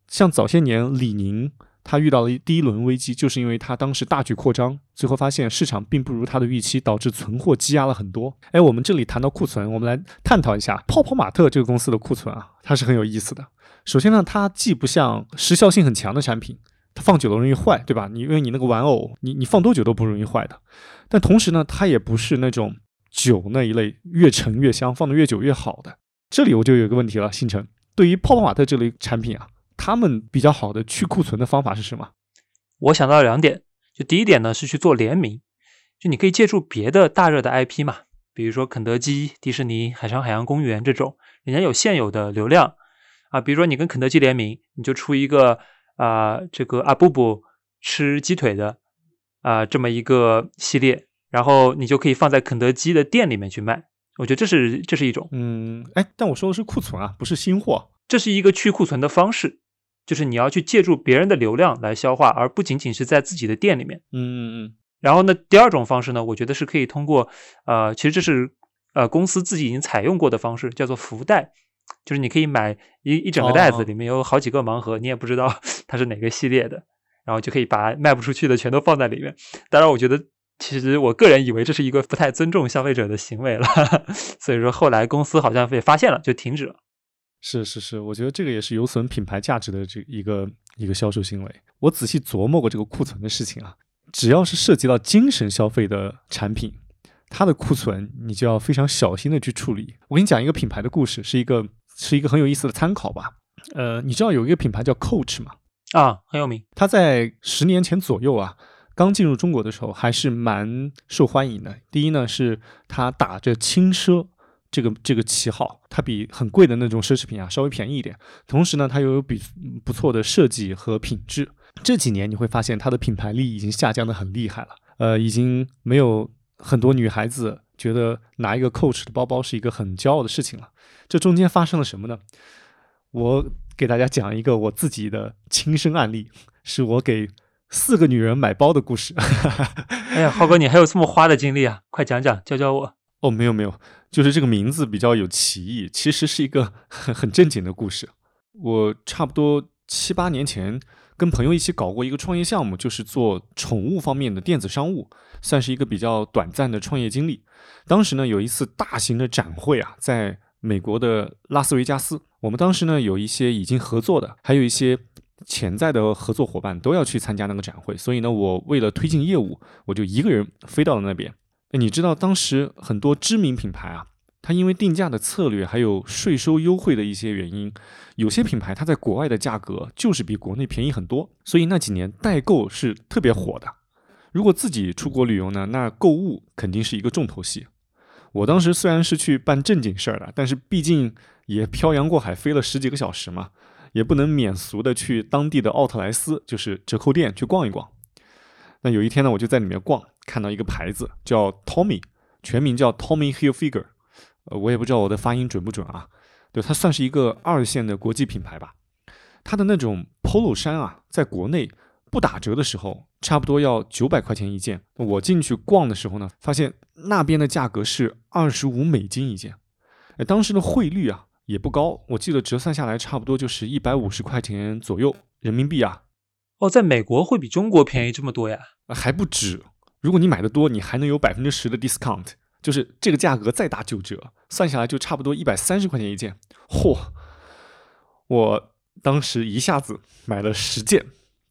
像早些年李宁，他遇到了第一轮危机，就是因为他当时大举扩张，最后发现市场并不如他的预期，导致存货积压了很多。哎，我们这里谈到库存，我们来探讨一下泡泡玛特这个公司的库存啊，它是很有意思的。首先呢，它既不像时效性很强的产品，它放久了容易坏，对吧？你因为你那个玩偶，你你放多久都不容易坏的。但同时呢，它也不是那种酒那一类越陈越香，放的越久越好的。这里我就有一个问题了，星辰，对于泡泡玛特这类产品啊，他们比较好的去库存的方法是什么？我想到了两点，就第一点呢是去做联名，就你可以借助别的大热的 IP 嘛，比如说肯德基、迪士尼、海上海洋公园这种，人家有现有的流量。啊，比如说你跟肯德基联名，你就出一个啊、这个阿布布吃鸡腿的啊、这么一个系列，然后你就可以放在肯德基的店里面去卖。我觉得这是这是一种，嗯，哎，但我说的是库存啊，不是新货。这是一个去库存的方式，就是你要去借助别人的流量来消化，而不仅仅是在自己的店里面。嗯嗯嗯，然后呢，第二种方式呢，我觉得是可以通过呃，其实这是呃公司自己已经采用过的方式，叫做福袋，就是你可以买一一整个袋子，哦里面有好几个盲盒，你也不知道 它是哪个系列的，然后就可以把卖不出去的全都放在里面。当然，我觉得其实我个人以为这是一个不太尊重消费者的行为了，所以说后来公司好像被发现了，就停止了。是是是，我觉得这个也是有损品牌价值的这一个一个销售行为。我仔细琢磨过这个库存的事情啊，只要是涉及到精神消费的产品，它的库存你就要非常小心的去处理。我给你讲一个品牌的故事，是一个是一个很有意思的参考吧。呃，你知道有一个品牌叫 Coach 吗？啊，很有名。它在十年前左右啊，刚进入中国的时候还是蛮受欢迎的。第一呢，是它打着轻奢这个这个旗号，它比很贵的那种奢侈品啊稍微便宜一点。同时呢，它又有比不错的设计和品质。这几年你会发现它的品牌力已经下降的很厉害了，呃，已经没有很多女孩子觉得拿一个 Coach 的包包是一个很骄傲的事情了。这中间发生了什么呢？我给大家讲一个我自己的亲身案例，是我给四个女人买包的故事。哎呀，浩哥，你还有这么花的经历啊？快讲讲，教教我。哦，没有没有，就是这个名字比较有歧义，其实是一个很很正经的故事。我差不多七八年前跟朋友一起搞过一个创业项目，就是做宠物方面的电子商务，算是一个比较短暂的创业经历。当时呢，有一次大型的展会啊，在美国的拉斯维加斯，我们当时呢有一些已经合作的，还有一些潜在的合作伙伴都要去参加那个展会，所以呢，我为了推进业务，我就一个人飞到了那边。你知道当时很多知名品牌啊，它因为定价的策略还有税收优惠的一些原因，有些品牌它在国外的价格就是比国内便宜很多，所以那几年代购是特别火的。如果自己出国旅游呢，那购物肯定是一个重头戏。我当时虽然是去办正经事儿的，但是毕竟也漂洋过海飞了十几个小时嘛，也不能免俗的去当地的奥特莱斯，就是折扣店去逛一逛。那有一天呢，我就在里面逛，看到一个牌子叫 Tommy，全名叫 Tommy Hilfiger，呃，我也不知道我的发音准不准啊。对，它算是一个二线的国际品牌吧。它的那种 polo 衫啊，在国内不打折的时候，差不多要九百块钱一件。我进去逛的时候呢，发现那边的价格是二十五美金一件。哎，当时的汇率啊也不高，我记得折算下来差不多就是一百五十块钱左右人民币啊。哦，在美国会比中国便宜这么多呀？呃还不止。如果你买的多，你还能有百分之十的 discount，就是这个价格再打九折，算下来就差不多一百三十块钱一件。嚯！我当时一下子买了十件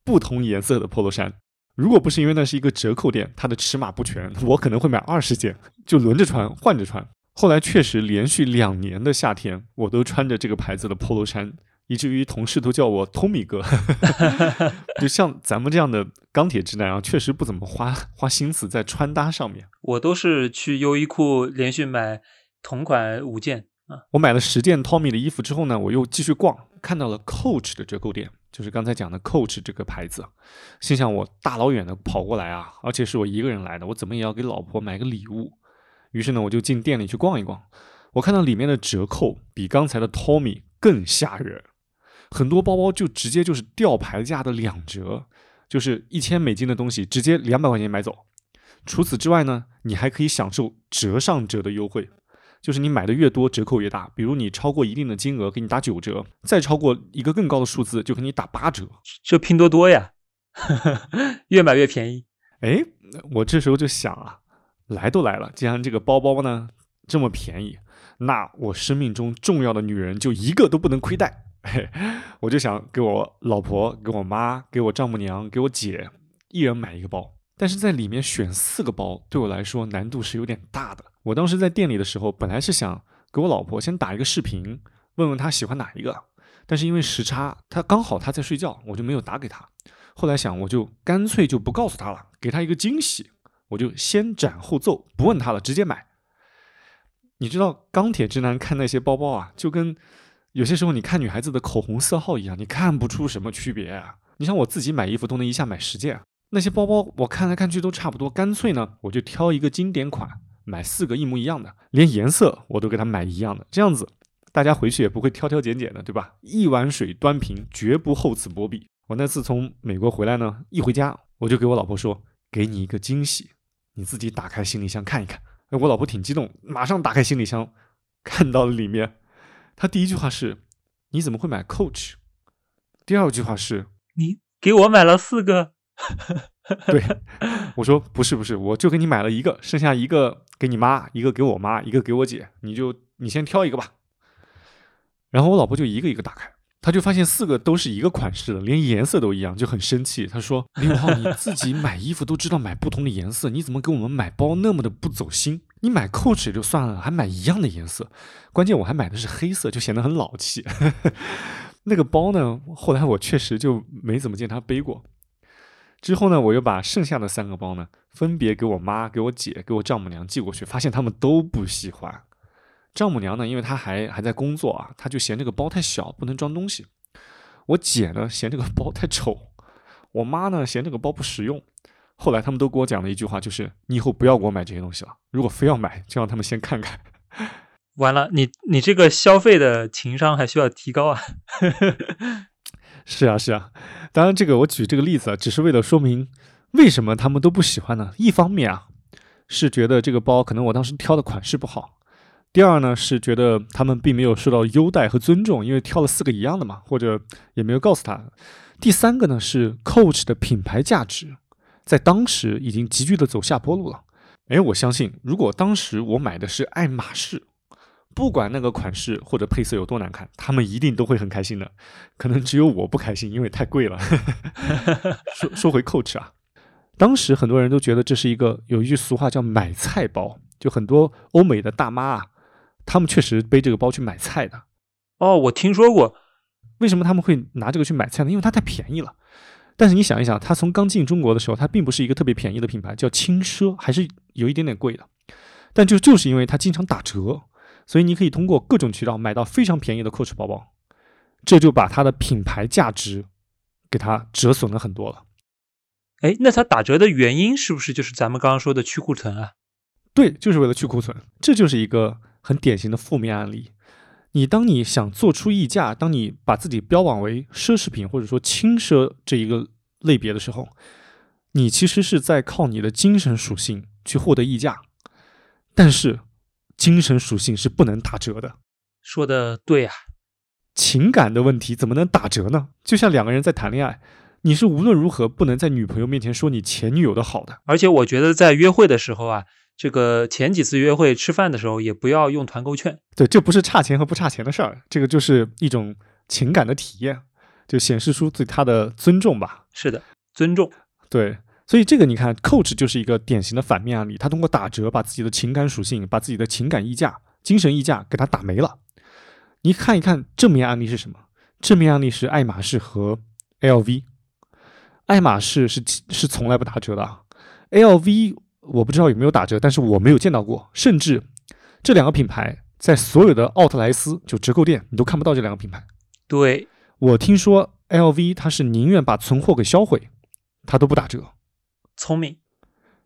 不同颜色的 polo 衫。如果不是因为那是一个折扣店，它的尺码不全，我可能会买二十件，就轮着穿，换着穿。后来确实连续两年的夏天，我都穿着这个牌子的 polo 衫，以至于同事都叫我 Tommy 哥。就像咱们这样的钢铁直男啊，确实不怎么花花心思在穿搭上面。我都是去优衣库连续买同款五件啊。我买了十件 Tommy 的衣服之后呢，我又继续逛，看到了 Coach 的折扣店，就是刚才讲的 Coach 这个牌子，心想我大老远的跑过来啊，而且是我一个人来的，我怎么也要给老婆买个礼物。于是呢，我就进店里去逛一逛，我看到里面的折扣比刚才的 Tommy 更吓人，很多包包就直接就是吊牌价的两折，就是一千美金的东西直接两百块钱买走。除此之外呢，你还可以享受折上折的优惠，就是你买的越多，折扣越大。比如你超过一定的金额，给你打九折；再超过一个更高的数字，就给你打八折。就拼多多呀，越买越便宜。哎，我这时候就想啊，来都来了，既然这个包包呢这么便宜，那我生命中重要的女人就一个都不能亏待。嘿，我就想给我老婆、给我妈、给我丈母娘、给我姐，一人买一个包。但是在里面选四个包，对我来说难度是有点大的。我当时在店里的时候，本来是想给我老婆先打一个视频，问问她喜欢哪一个，但是因为时差，她刚好她在睡觉，我就没有打给她。后来想，我就干脆就不告诉她了，给她一个惊喜。我就先斩后奏，不问她了，直接买。你知道钢铁直男看那些包包啊，就跟有些时候你看女孩子的口红色号一样，你看不出什么区别啊。你像我自己买衣服都能一下买十件，那些包包我看来看去都差不多，干脆呢我就挑一个经典款，买四个一模一样的，连颜色我都给它买一样的，这样子大家回去也不会挑挑拣拣的，对吧？一碗水端平，绝不厚此薄彼。我那次从美国回来呢，一回家我就给我老婆说，给你一个惊喜，你自己打开行李箱看一看。哎，我老婆挺激动，马上打开行李箱，看到了里面。她第一句话是：“你怎么会买 Coach？” 第二句话是：“你给我买了四个。”对，我说不是不是，我就给你买了一个，剩下一个给你妈，一个给我妈，一个给我姐，你就你先挑一个吧。然后我老婆就一个一个打开，她就发现四个都是一个款式的，连颜色都一样，就很生气。她说：“李五浩，你自己买衣服都知道买不同的颜色，你怎么给我们买包那么的不走心？你买 Coach 也就算了，还买一样的颜色，关键我还买的是黑色，就显得很老气。那个包呢，后来我确实就没怎么见他背过。”之后呢，我又把剩下的三个包呢，分别给我妈、给我姐、给我丈母娘寄过去，发现他们都不喜欢。丈母娘呢，因为她还还在工作啊，她就嫌这个包太小，不能装东西。我姐呢，嫌这个包太丑。我妈呢，嫌这个包不实用。后来他们都给我讲了一句话，就是你以后不要给我买这些东西了。如果非要买，就让他们先看看。完了，你你这个消费的情商还需要提高啊。是啊，是啊，当然，这个我举这个例子啊，只是为了说明为什么他们都不喜欢呢？一方面啊，是觉得这个包可能我当时挑的款式不好；第二呢，是觉得他们并没有受到优待和尊重，因为挑了四个一样的嘛，或者也没有告诉他；第三个呢，是 Coach 的品牌价值在当时已经急剧的走下坡路了。哎，我相信，如果当时我买的是爱马仕。不管那个款式或者配色有多难看，他们一定都会很开心的。可能只有我不开心，因为太贵了。说说回 Coach 啊，当时很多人都觉得这是一个有一句俗话叫“买菜包”，就很多欧美的大妈啊，他们确实背这个包去买菜的。哦，我听说过。为什么他们会拿这个去买菜呢？因为它太便宜了。但是你想一想，它从刚进中国的时候，它并不是一个特别便宜的品牌，叫轻奢，还是有一点点贵的。但就就是因为它经常打折。所以你可以通过各种渠道买到非常便宜的 Coach 包包，这就把它的品牌价值给它折损了很多了。哎，那它打折的原因是不是就是咱们刚刚说的去库存啊？对，就是为了去库存。这就是一个很典型的负面案例。你当你想做出溢价，当你把自己标榜为奢侈品或者说轻奢这一个类别的时候，你其实是在靠你的精神属性去获得溢价，但是。精神属性是不能打折的，说的对啊。情感的问题怎么能打折呢？就像两个人在谈恋爱，你是无论如何不能在女朋友面前说你前女友的好的。而且我觉得在约会的时候啊，这个前几次约会吃饭的时候也不要用团购券。对，这不是差钱和不差钱的事儿，这个就是一种情感的体验，就显示出对他的尊重吧。是的，尊重。对。所以这个你看，Coach 就是一个典型的反面案例。他通过打折把自己的情感属性、把自己的情感溢价、精神溢价给他打没了。你看一看正面案例是什么？正面案例是爱马仕和 LV。爱马仕是是从来不打折的，LV 我不知道有没有打折，但是我没有见到过。甚至这两个品牌在所有的奥特莱斯就折扣店，你都看不到这两个品牌。对我听说，LV 它是宁愿把存货给销毁，它都不打折。聪明，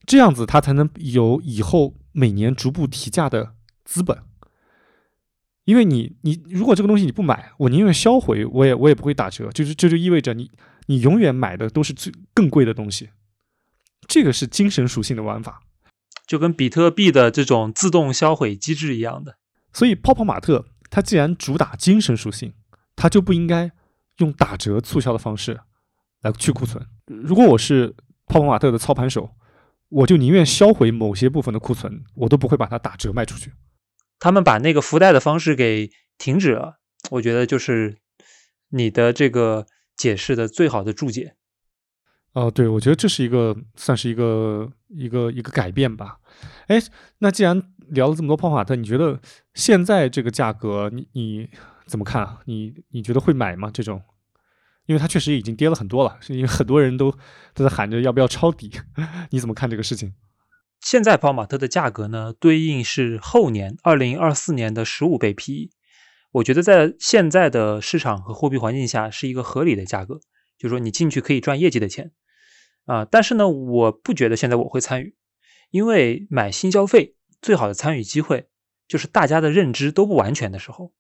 这样子它才能有以后每年逐步提价的资本。因为你，你如果这个东西你不买，我宁愿销毁，我也我也不会打折。就是这就意味着你，你永远买的都是最更贵的东西。这个是精神属性的玩法，就跟比特币的这种自动销毁机制一样的。所以泡泡玛特它既然主打精神属性，它就不应该用打折促销的方式来去库存。如果我是。泡泡玛特的操盘手，我就宁愿销毁某些部分的库存，我都不会把它打折卖出去。他们把那个福袋的方式给停止了，我觉得就是你的这个解释的最好的注解。哦，对，我觉得这是一个算是一个一个一个改变吧。哎，那既然聊了这么多泡泡玛特，你觉得现在这个价格，你你怎么看啊？你你觉得会买吗？这种？因为它确实已经跌了很多了，是因为很多人都都在喊着要不要抄底，你怎么看这个事情？现在泡玛特的价格呢，对应是后年二零二四年的十五倍 PE，我觉得在现在的市场和货币环境下是一个合理的价格，就是说你进去可以赚业绩的钱啊。但是呢，我不觉得现在我会参与，因为买新消费最好的参与机会就是大家的认知都不完全的时候。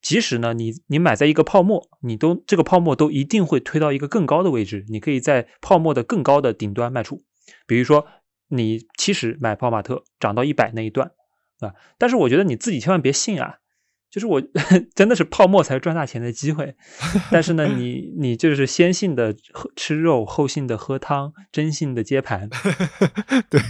即使呢，你你买在一个泡沫，你都这个泡沫都一定会推到一个更高的位置，你可以在泡沫的更高的顶端卖出。比如说你七十买泡马特涨到一百那一段，啊，但是我觉得你自己千万别信啊，就是我 真的是泡沫才是赚大钱的机会，但是呢，你 你就是先性的喝吃肉，后性的喝汤，真性的接盘，对，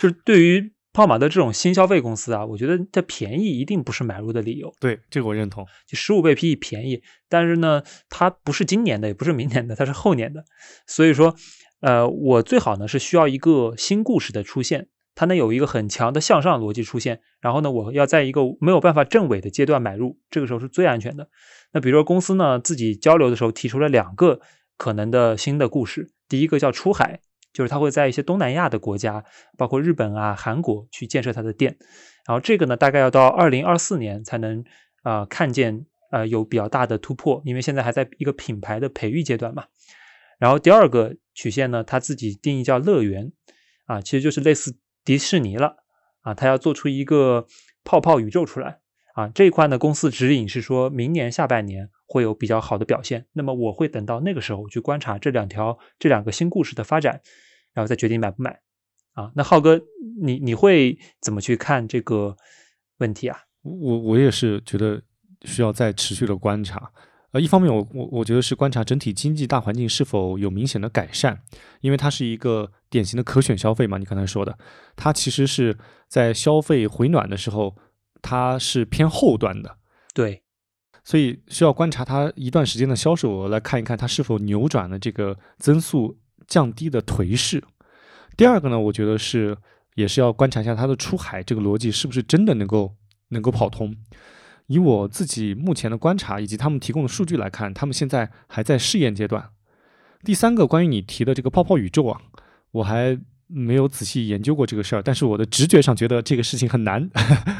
就是对于泡马的这种新消费公司啊，我觉得它便宜一定不是买入的理由，对，这个我认同。就十五倍 PE 便宜，但是呢，它不是今年的，也不是明年的，它是后年的，所以说。呃，我最好呢是需要一个新故事的出现，它能有一个很强的向上逻辑出现，然后呢，我要在一个没有办法证伪的阶段买入，这个时候是最安全的。那比如说公司呢自己交流的时候提出了两个可能的新的故事，第一个叫出海，就是它会在一些东南亚的国家，包括日本啊、韩国去建设它的店，然后这个呢大概要到二零二四年才能啊看见呃有比较大的突破，因为现在还在一个品牌的培育阶段嘛。然后第二个。曲线呢，它自己定义叫乐园，啊，其实就是类似迪士尼了，啊，他要做出一个泡泡宇宙出来，啊，这一块呢，公司指引是说明年下半年会有比较好的表现，那么我会等到那个时候去观察这两条这两个新故事的发展，然后再决定买不买，啊，那浩哥，你你会怎么去看这个问题啊？我我也是觉得需要再持续的观察。呃，一方面我我我觉得是观察整体经济大环境是否有明显的改善，因为它是一个典型的可选消费嘛。你刚才说的，它其实是在消费回暖的时候，它是偏后端的。对，所以需要观察它一段时间的销售额，来看一看它是否扭转了这个增速降低的颓势。第二个呢，我觉得是也是要观察一下它的出海这个逻辑是不是真的能够能够跑通。以我自己目前的观察以及他们提供的数据来看，他们现在还在试验阶段。第三个，关于你提的这个泡泡宇宙啊，我还没有仔细研究过这个事儿，但是我的直觉上觉得这个事情很难，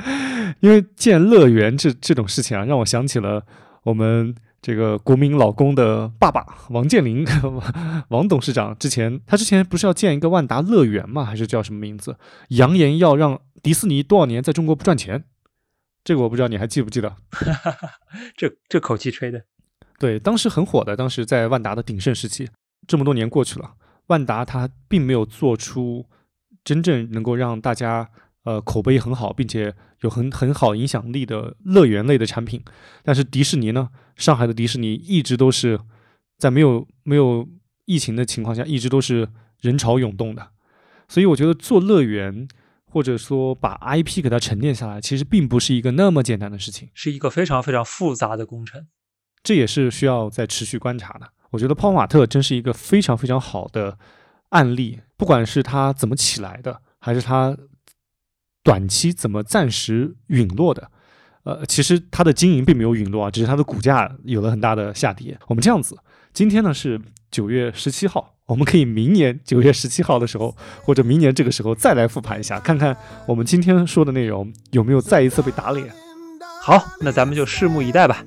因为建乐园这这种事情啊，让我想起了我们这个国民老公的爸爸王健林，王董事长之前，他之前不是要建一个万达乐园吗？还是叫什么名字？扬言要让迪士尼多少年在中国不赚钱。这个我不知道你还记不记得？这这口气吹的，对，当时很火的。当时在万达的鼎盛时期，这么多年过去了，万达它并没有做出真正能够让大家呃口碑很好，并且有很很好影响力的乐园类的产品。但是迪士尼呢，上海的迪士尼一直都是在没有没有疫情的情况下，一直都是人潮涌动的。所以我觉得做乐园。或者说把 IP 给它沉淀下来，其实并不是一个那么简单的事情，是一个非常非常复杂的工程。这也是需要再持续观察的。我觉得泡玛特真是一个非常非常好的案例，不管是它怎么起来的，还是它短期怎么暂时陨落的。呃，其实它的经营并没有陨落啊，只是它的股价有了很大的下跌。我们这样子，今天呢是九月十七号。我们可以明年九月十七号的时候，或者明年这个时候再来复盘一下，看看我们今天说的内容有没有再一次被打脸。好，那咱们就拭目以待吧。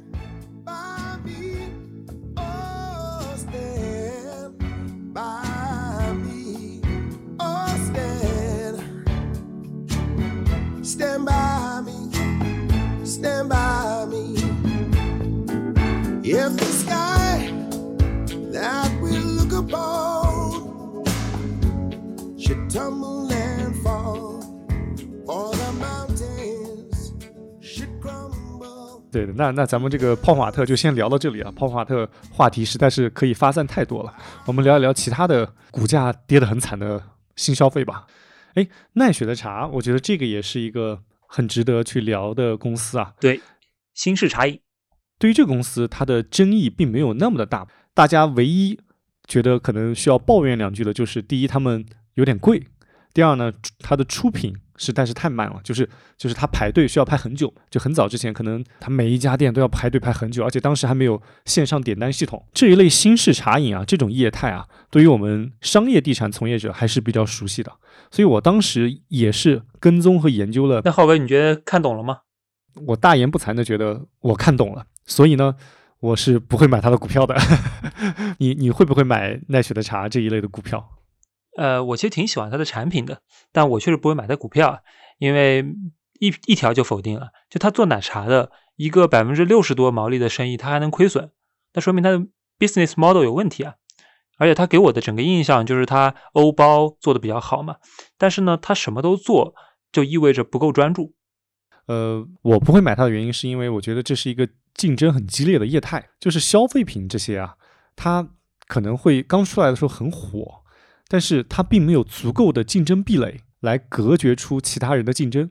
对的，那那咱们这个泡玛特就先聊到这里啊。泡玛特话题实在是可以发散太多了，我们聊一聊其他的股价跌得很惨的新消费吧。哎，奈雪的茶，我觉得这个也是一个很值得去聊的公司啊。对，新式茶饮，对于这个公司，它的争议并没有那么的大。大家唯一觉得可能需要抱怨两句的就是，第一，他们有点贵；第二呢，它的出品。实在是太慢了，就是就是它排队需要排很久，就很早之前可能它每一家店都要排队排很久，而且当时还没有线上点单系统。这一类新式茶饮啊，这种业态啊，对于我们商业地产从业者还是比较熟悉的，所以我当时也是跟踪和研究了。那浩哥，你觉得看懂了吗？我大言不惭的觉得我看懂了，所以呢，我是不会买他的股票的。你你会不会买奈雪的茶这一类的股票？呃，我其实挺喜欢它的产品的，但我确实不会买它股票，因为一一条就否定了，就他做奶茶的一个百分之六十多毛利的生意，他还能亏损，那说明他的 business model 有问题啊。而且他给我的整个印象就是他欧包做的比较好嘛，但是呢，他什么都做，就意味着不够专注。呃，我不会买它的原因是因为我觉得这是一个竞争很激烈的业态，就是消费品这些啊，它可能会刚出来的时候很火，但是它并没有足够的竞争壁垒来隔绝出其他人的竞争。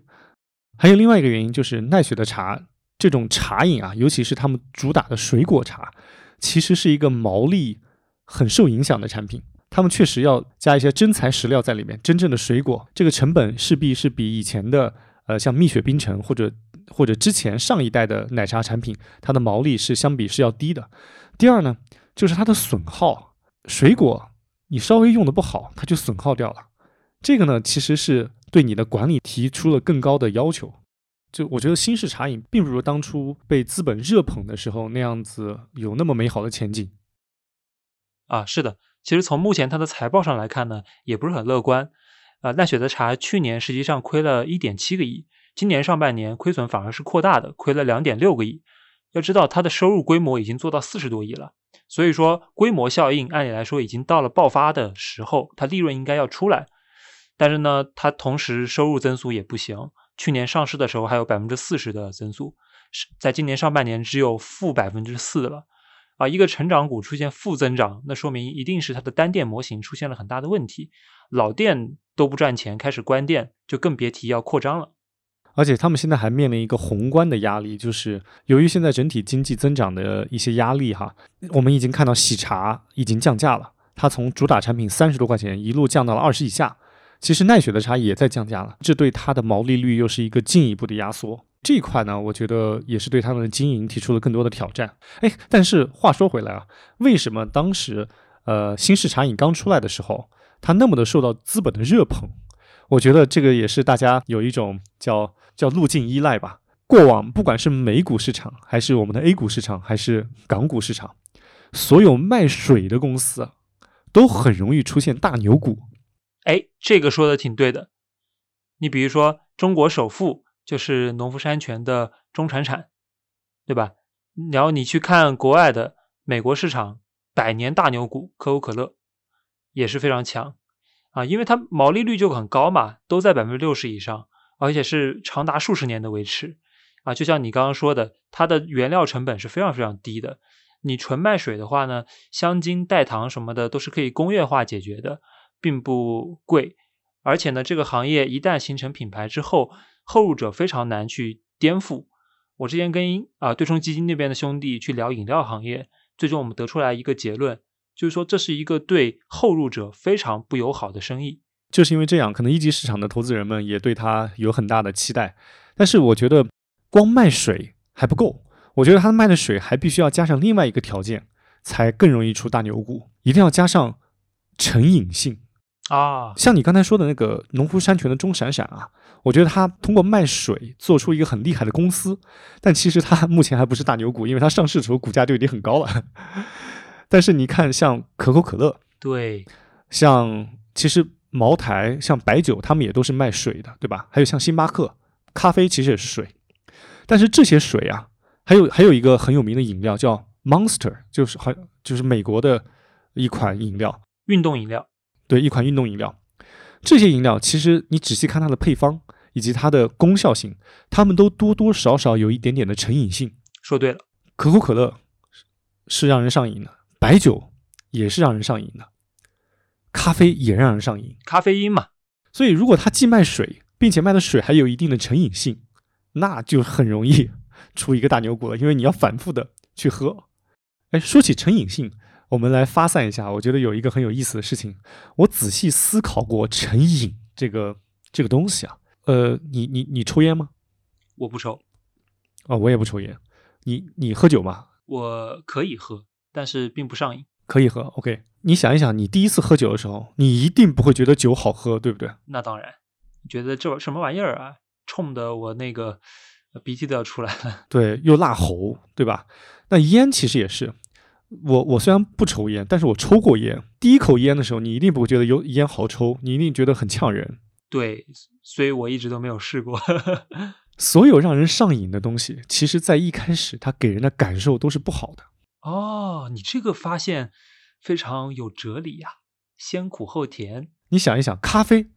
还有另外一个原因就是奈雪的茶这种茶饮啊，尤其是他们主打的水果茶，其实是一个毛利很受影响的产品。他们确实要加一些真材实料在里面，真正的水果，这个成本势必是比以前的呃像蜜雪冰城或者或者之前上一代的奶茶产品，它的毛利是相比是要低的。第二呢，就是它的损耗，水果你稍微用的不好，它就损耗掉了。这个呢，其实是对你的管理提出了更高的要求。就我觉得新式茶饮并不如当初被资本热捧的时候那样子有那么美好的前景。啊，是的，其实从目前它的财报上来看呢，也不是很乐观。啊，奈雪的茶去年实际上亏了一点七个亿，今年上半年亏损反而是扩大的，亏了两点六个亿。要知道它的收入规模已经做到四十多亿了，所以说规模效应按理来说已经到了爆发的时候，它利润应该要出来。但是呢，它同时收入增速也不行，去年上市的时候还有百分之四十的增速，是在今年上半年只有负百分之四了。啊，一个成长股出现负增长，那说明一定是它的单店模型出现了很大的问题，老店都不赚钱，开始关店，就更别提要扩张了。而且他们现在还面临一个宏观的压力，就是由于现在整体经济增长的一些压力哈，我们已经看到喜茶已经降价了，它从主打产品三十多块钱一路降到了二十以下。其实奈雪的茶也在降价了，这对它的毛利率又是一个进一步的压缩。这一块呢，我觉得也是对他们的经营提出了更多的挑战。哎，但是话说回来啊，为什么当时呃新式茶饮刚出来的时候，它那么的受到资本的热捧？我觉得这个也是大家有一种叫叫路径依赖吧。过往不管是美股市场，还是我们的 A 股市场，还是港股市场，所有卖水的公司都很容易出现大牛股。哎，这个说的挺对的。你比如说中国首富。就是农夫山泉的中传产，对吧？然后你去看国外的美国市场，百年大牛股可口可乐也是非常强啊，因为它毛利率就很高嘛，都在百分之六十以上，而且是长达数十年的维持啊。就像你刚刚说的，它的原料成本是非常非常低的。你纯卖水的话呢，香精、代糖什么的都是可以工业化解决的，并不贵。而且呢，这个行业一旦形成品牌之后，后入者非常难去颠覆。我之前跟啊对冲基金那边的兄弟去聊饮料行业，最终我们得出来一个结论，就是说这是一个对后入者非常不友好的生意。就是因为这样，可能一级市场的投资人们也对它有很大的期待。但是我觉得光卖水还不够，我觉得它卖的水还必须要加上另外一个条件，才更容易出大牛股，一定要加上成瘾性。啊，像你刚才说的那个农夫山泉的钟闪闪啊，我觉得他通过卖水做出一个很厉害的公司，但其实他目前还不是大牛股，因为他上市的时候股价就已经很高了。但是你看，像可口可乐，对，像其实茅台、像白酒，他们也都是卖水的，对吧？还有像星巴克，咖啡其实也是水。但是这些水啊，还有还有一个很有名的饮料叫 Monster，就是好就是美国的一款饮料，运动饮料。对一款运动饮料，这些饮料其实你仔细看它的配方以及它的功效性，它们都多多少少有一点点的成瘾性。说对了，可口可乐是让人上瘾的，白酒也是让人上瘾的，咖啡也让人上瘾，咖啡因嘛。所以如果它既卖水，并且卖的水还有一定的成瘾性，那就很容易出一个大牛股了，因为你要反复的去喝。哎，说起成瘾性。我们来发散一下，我觉得有一个很有意思的事情，我仔细思考过成瘾这个这个东西啊。呃，你你你抽烟吗？我不抽。哦，我也不抽烟。你你喝酒吗？我可以喝，但是并不上瘾。可以喝，OK。你想一想，你第一次喝酒的时候，你一定不会觉得酒好喝，对不对？那当然，觉得这什么玩意儿啊，冲的我那个鼻涕都要出来了。对，又辣喉，对吧？那烟其实也是。我我虽然不抽烟，但是我抽过烟。第一口烟的时候，你一定不会觉得有烟好抽，你一定觉得很呛人。对，所以我一直都没有试过。所有让人上瘾的东西，其实在一开始它给人的感受都是不好的。哦，你这个发现非常有哲理呀、先苦后甜。你想一想，咖啡，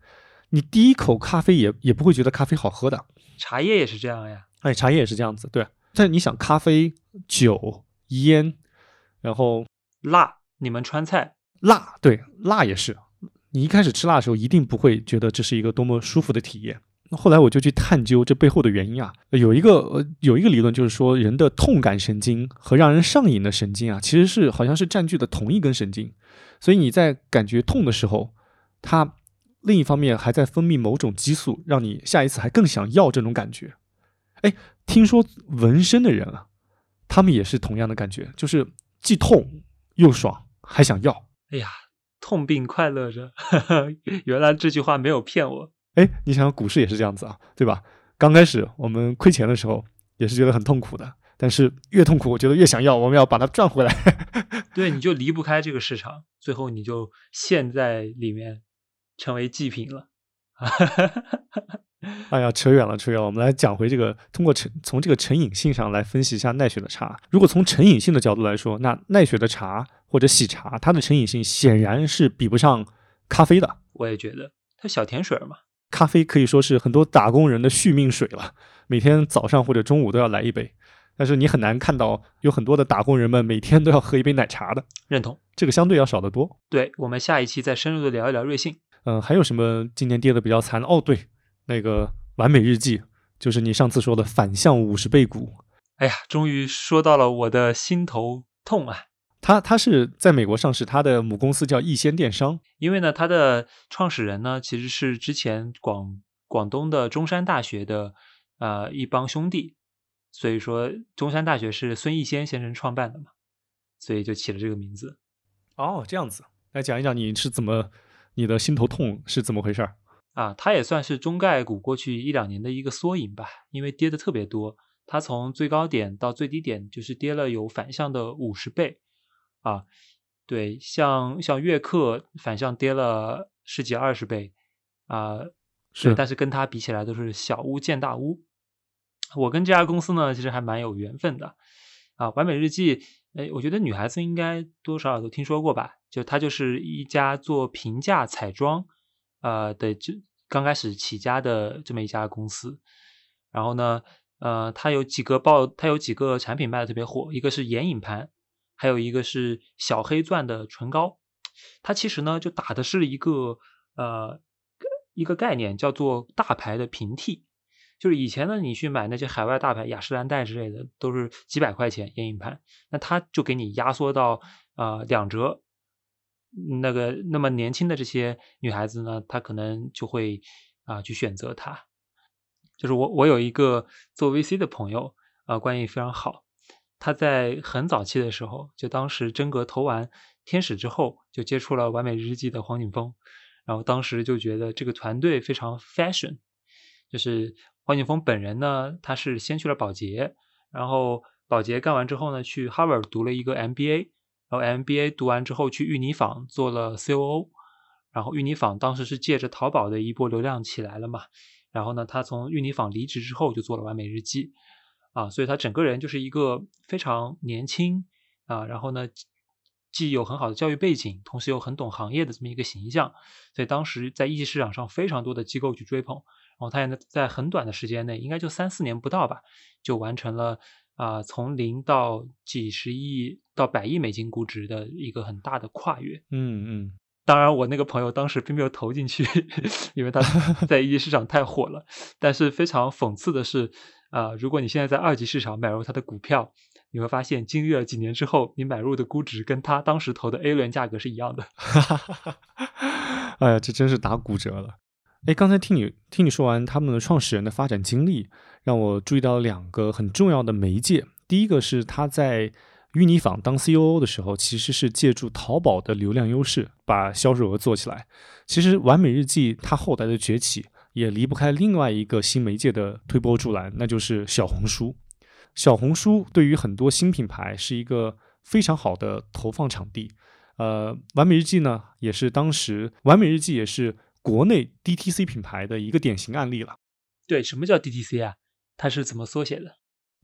你第一口咖啡也也不会觉得咖啡好喝的，茶叶也是这样呀。哎，茶叶也是这样子，对。但你想，咖啡、酒、烟，然后辣，你们川菜辣，对，辣也是。你一开始吃辣的时候，一定不会觉得这是一个多么舒服的体验。后来我就去探究这背后的原因啊，有一个呃有一个理论就是说，人的痛感神经和让人上瘾的神经啊，其实是好像是占据的同一根神经。所以你在感觉痛的时候，它另一方面还在分泌某种激素，让你下一次还更想要这种感觉。哎，听说纹身的人啊，他们也是同样的感觉，就是既痛又爽，还想要。哎呀，痛并快乐着，原来这句话没有骗我。哎，你想想股市也是这样子啊，对吧？刚开始我们亏钱的时候也是觉得很痛苦的，但是越痛苦，我觉得越想要，我们要把它赚回来。对，你就离不开这个市场，最后你就陷在里面，成为祭品了。哎呀，扯远了，扯远了。我们来讲回这个，通过成从这个成瘾性上来分析一下奈雪的茶。如果从成瘾性的角度来说，那奈雪的茶或者喜茶，它的成瘾性显然是比不上咖啡的。我也觉得，它小甜水嘛。咖啡可以说是很多打工人的续命水了，每天早上或者中午都要来一杯。但是你很难看到有很多的打工人们每天都要喝一杯奶茶的。认同，这个相对要少得多。对我们下一期再深入的聊一聊瑞幸。嗯，还有什么今年跌的比较惨？哦，对，那个完美日记，就是你上次说的反向五十倍股。哎呀，终于说到了我的心头痛啊！它它是在美国上市，它的母公司叫易先电商。因为呢，它的创始人呢其实是之前广广东的中山大学的呃一帮兄弟，所以说中山大学是孙逸仙先生创办的嘛，所以就起了这个名字。哦，这样子，来讲一讲你是怎么，你的心头痛是怎么回事儿？啊，它也算是中概股过去一两年的一个缩影吧，因为跌的特别多，它从最高点到最低点就是跌了有反向的五十倍。啊，对，像像悦客反向跌了十几二十倍，啊，是，但是跟它比起来都是小巫见大巫。我跟这家公司呢，其实还蛮有缘分的，啊，完美日记，哎，我觉得女孩子应该多少少都听说过吧？就它就是一家做平价彩妆，呃的，就刚开始起家的这么一家公司。然后呢，呃，它有几个爆，它有几个产品卖的特别火，一个是眼影盘。还有一个是小黑钻的唇膏，它其实呢就打的是一个呃一个概念，叫做大牌的平替。就是以前呢，你去买那些海外大牌雅诗兰黛之类的，都是几百块钱眼影盘，那它就给你压缩到呃两折。那个那么年轻的这些女孩子呢，她可能就会啊去选择它。就是我我有一个做 VC 的朋友啊，关系非常好。他在很早期的时候，就当时真格投完天使之后，就接触了完美日记的黄景峰，然后当时就觉得这个团队非常 fashion，就是黄景峰本人呢，他是先去了保洁，然后保洁干完之后呢，去 Harvard 读了一个 MBA，然后 MBA 读完之后去玉泥坊做了 COO，然后玉泥坊当时是借着淘宝的一波流量起来了嘛，然后呢，他从玉泥坊离职之后就做了完美日记。啊，所以他整个人就是一个非常年轻啊，然后呢，既有很好的教育背景，同时又很懂行业的这么一个形象，所以当时在一级市场上非常多的机构去追捧，然后他也在很短的时间内，应该就三四年不到吧，就完成了啊从零到几十亿到百亿美金估值的一个很大的跨越。嗯嗯，当然我那个朋友当时并没有投进去，因为他 在一级市场太火了，但是非常讽刺的是。啊，如果你现在在二级市场买入他的股票，你会发现经历了几年之后，你买入的估值跟他当时投的 A 轮价格是一样的。哎呀，这真是打骨折了。哎，刚才听你听你说完他们的创始人的发展经历，让我注意到两个很重要的媒介。第一个是他在御泥坊当 COO 的时候，其实是借助淘宝的流量优势把销售额做起来。其实完美日记它后来的崛起。也离不开另外一个新媒介的推波助澜，那就是小红书。小红书对于很多新品牌是一个非常好的投放场地。呃，完美日记呢，也是当时完美日记也是国内 DTC 品牌的一个典型案例了。对，什么叫 DTC 啊？它是怎么缩写的？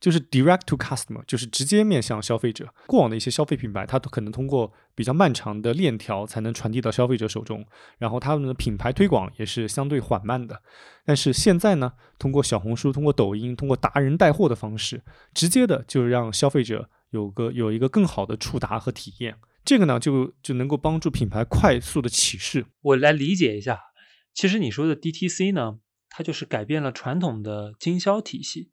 就是 direct to customer，就是直接面向消费者。过往的一些消费品牌，它都可能通过比较漫长的链条才能传递到消费者手中，然后他们的品牌推广也是相对缓慢的。但是现在呢，通过小红书、通过抖音、通过达人带货的方式，直接的就让消费者有个有一个更好的触达和体验。这个呢，就就能够帮助品牌快速的起势。我来理解一下，其实你说的 DTC 呢，它就是改变了传统的经销体系。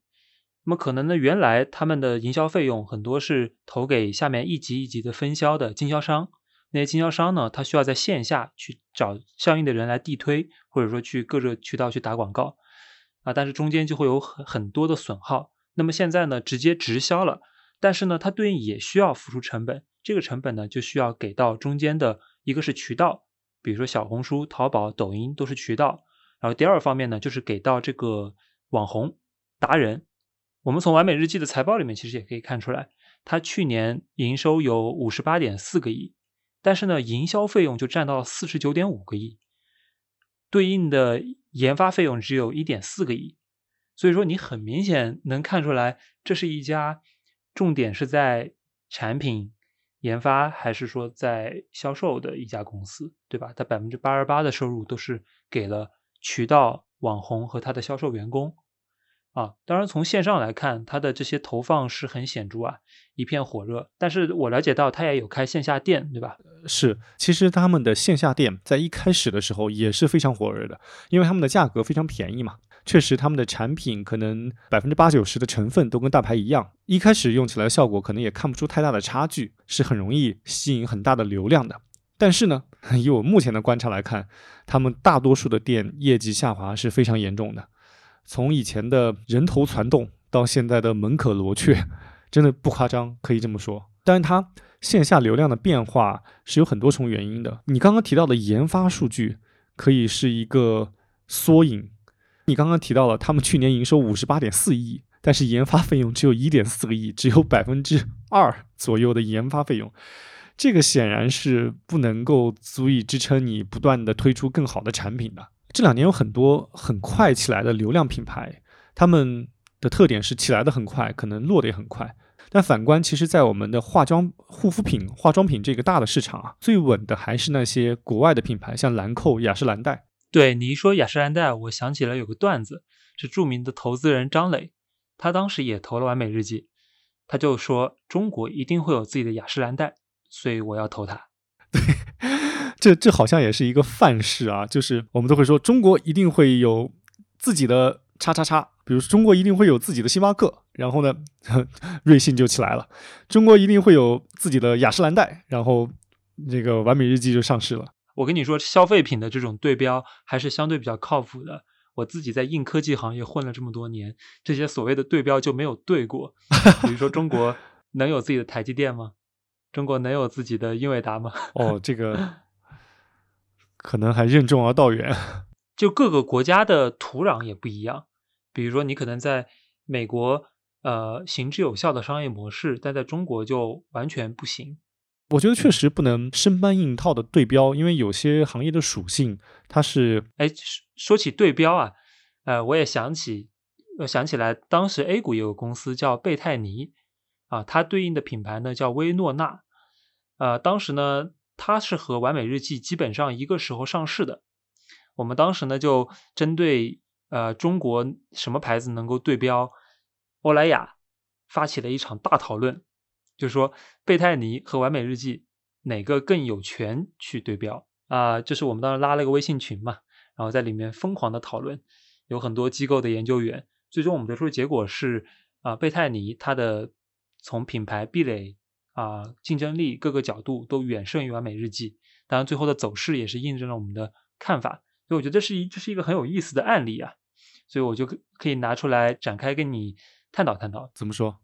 那么可能呢，原来他们的营销费用很多是投给下面一级一级的分销的经销商，那些经销商呢，他需要在线下去找相应的人来地推，或者说去各个渠道去打广告啊，但是中间就会有很很多的损耗。那么现在呢，直接直销了，但是呢，它对应也需要付出成本。这个成本呢，就需要给到中间的一个是渠道，比如说小红书、淘宝、抖音都是渠道。然后第二方面呢，就是给到这个网红达人。我们从完美日记的财报里面其实也可以看出来，它去年营收有五十八点四个亿，但是呢，营销费用就占到了四十九点五个亿，对应的研发费用只有一点四个亿。所以说，你很明显能看出来，这是一家重点是在产品。研发还是说在销售的一家公司，对吧？它百分之八十八的收入都是给了渠道网红和他的销售员工啊。当然，从线上来看，它的这些投放是很显著啊，一片火热。但是我了解到，它也有开线下店，对吧？是，其实他们的线下店在一开始的时候也是非常火热的，因为他们的价格非常便宜嘛。确实，他们的产品可能百分之八九十的成分都跟大牌一样，一开始用起来的效果可能也看不出太大的差距，是很容易吸引很大的流量的。但是呢，以我目前的观察来看，他们大多数的店业绩下滑是非常严重的。从以前的人头攒动到现在的门可罗雀，真的不夸张，可以这么说。但是它线下流量的变化是有很多重原因的。你刚刚提到的研发数据可以是一个缩影。你刚刚提到了，他们去年营收五十八点四亿，但是研发费用只有一点四个亿，只有百分之二左右的研发费用，这个显然是不能够足以支撑你不断的推出更好的产品的。这两年有很多很快起来的流量品牌，他们的特点是起来的很快，可能落得也很快。但反观，其实，在我们的化妆护肤品、化妆品这个大的市场啊，最稳的还是那些国外的品牌，像兰蔻、雅诗兰黛。对你一说雅诗兰黛，我想起了有个段子，是著名的投资人张磊，他当时也投了完美日记，他就说中国一定会有自己的雅诗兰黛，所以我要投它。对，这这好像也是一个范式啊，就是我们都会说中国一定会有自己的叉叉叉，比如中国一定会有自己的星巴克，然后呢，瑞幸就起来了；中国一定会有自己的雅诗兰黛，然后这个完美日记就上市了。我跟你说，消费品的这种对标还是相对比较靠谱的。我自己在硬科技行业混了这么多年，这些所谓的对标就没有对过。比如说，中国能有自己的台积电吗？中国能有自己的英伟达吗？哦，这个可能还任重而道远。就各个国家的土壤也不一样。比如说，你可能在美国，呃，行之有效的商业模式，但在中国就完全不行。我觉得确实不能生搬硬套的对标，因为有些行业的属性它是……哎，说起对标啊，呃，我也想起，我想起来，当时 A 股有个公司叫贝泰尼，啊，它对应的品牌呢叫薇诺娜，呃，当时呢它是和完美日记基本上一个时候上市的，我们当时呢就针对呃中国什么牌子能够对标欧莱雅，发起了一场大讨论。就是说，贝泰尼和完美日记哪个更有权去对标啊？就是我们当时拉了一个微信群嘛，然后在里面疯狂的讨论，有很多机构的研究员，最终我们得出的结果是啊，贝泰尼它的从品牌壁垒啊、竞争力各个角度都远胜于完美日记。当然，最后的走势也是印证了我们的看法。所以我觉得这是一这是一个很有意思的案例啊，所以我就可以拿出来展开跟你探讨探讨。怎么说？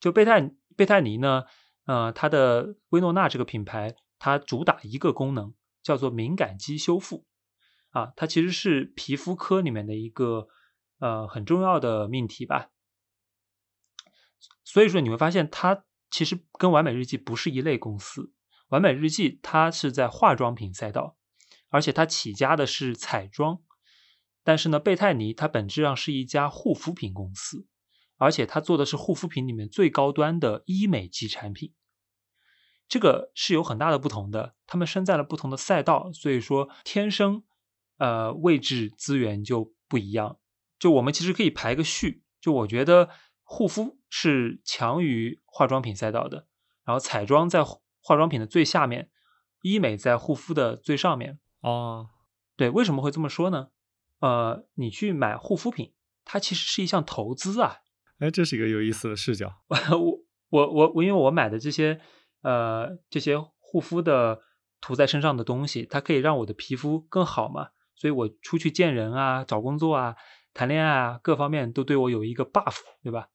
就贝泰。贝泰尼呢，呃，它的薇诺娜这个品牌，它主打一个功能，叫做敏感肌修复，啊，它其实是皮肤科里面的一个呃很重要的命题吧。所以说你会发现，它其实跟完美日记不是一类公司。完美日记它是在化妆品赛道，而且它起家的是彩妆，但是呢，贝泰尼它本质上是一家护肤品公司。而且它做的是护肤品里面最高端的医美级产品。这个是有很大的不同的，他们身在了不同的赛道，所以说天生呃位置资源就不一样。就我们其实可以排个序，就我觉得护肤是强于化妆品赛道的，然后彩妆在化妆品的最下面，医美在护肤的最上面。哦，对，为什么会这么说呢？呃，你去买护肤品，它其实是一项投资啊。哎，这是一个有意思的视角。我我我我，因为我买的这些呃这些护肤的涂在身上的东西，它可以让我的皮肤更好嘛，所以我出去见人啊、找工作啊、谈恋爱啊，各方面都对我有一个 buff，对吧？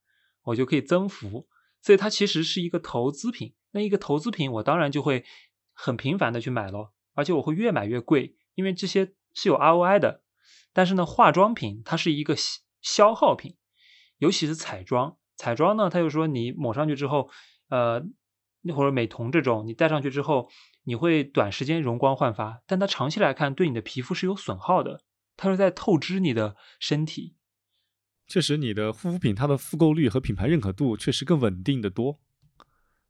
我就可以增幅，所以它其实是一个投资品。那一个投资品，我当然就会很频繁的去买咯，而且我会越买越贵，因为这些是有 ROI 的。但是呢，化妆品它是一个消耗品。尤其是彩妆，彩妆呢，它又说你抹上去之后，呃，那或者美瞳这种，你戴上去之后，你会短时间容光焕发，但它长期来看对你的皮肤是有损耗的，它是在透支你的身体。确实，你的护肤品它的复购率和品牌认可度确实更稳定的多，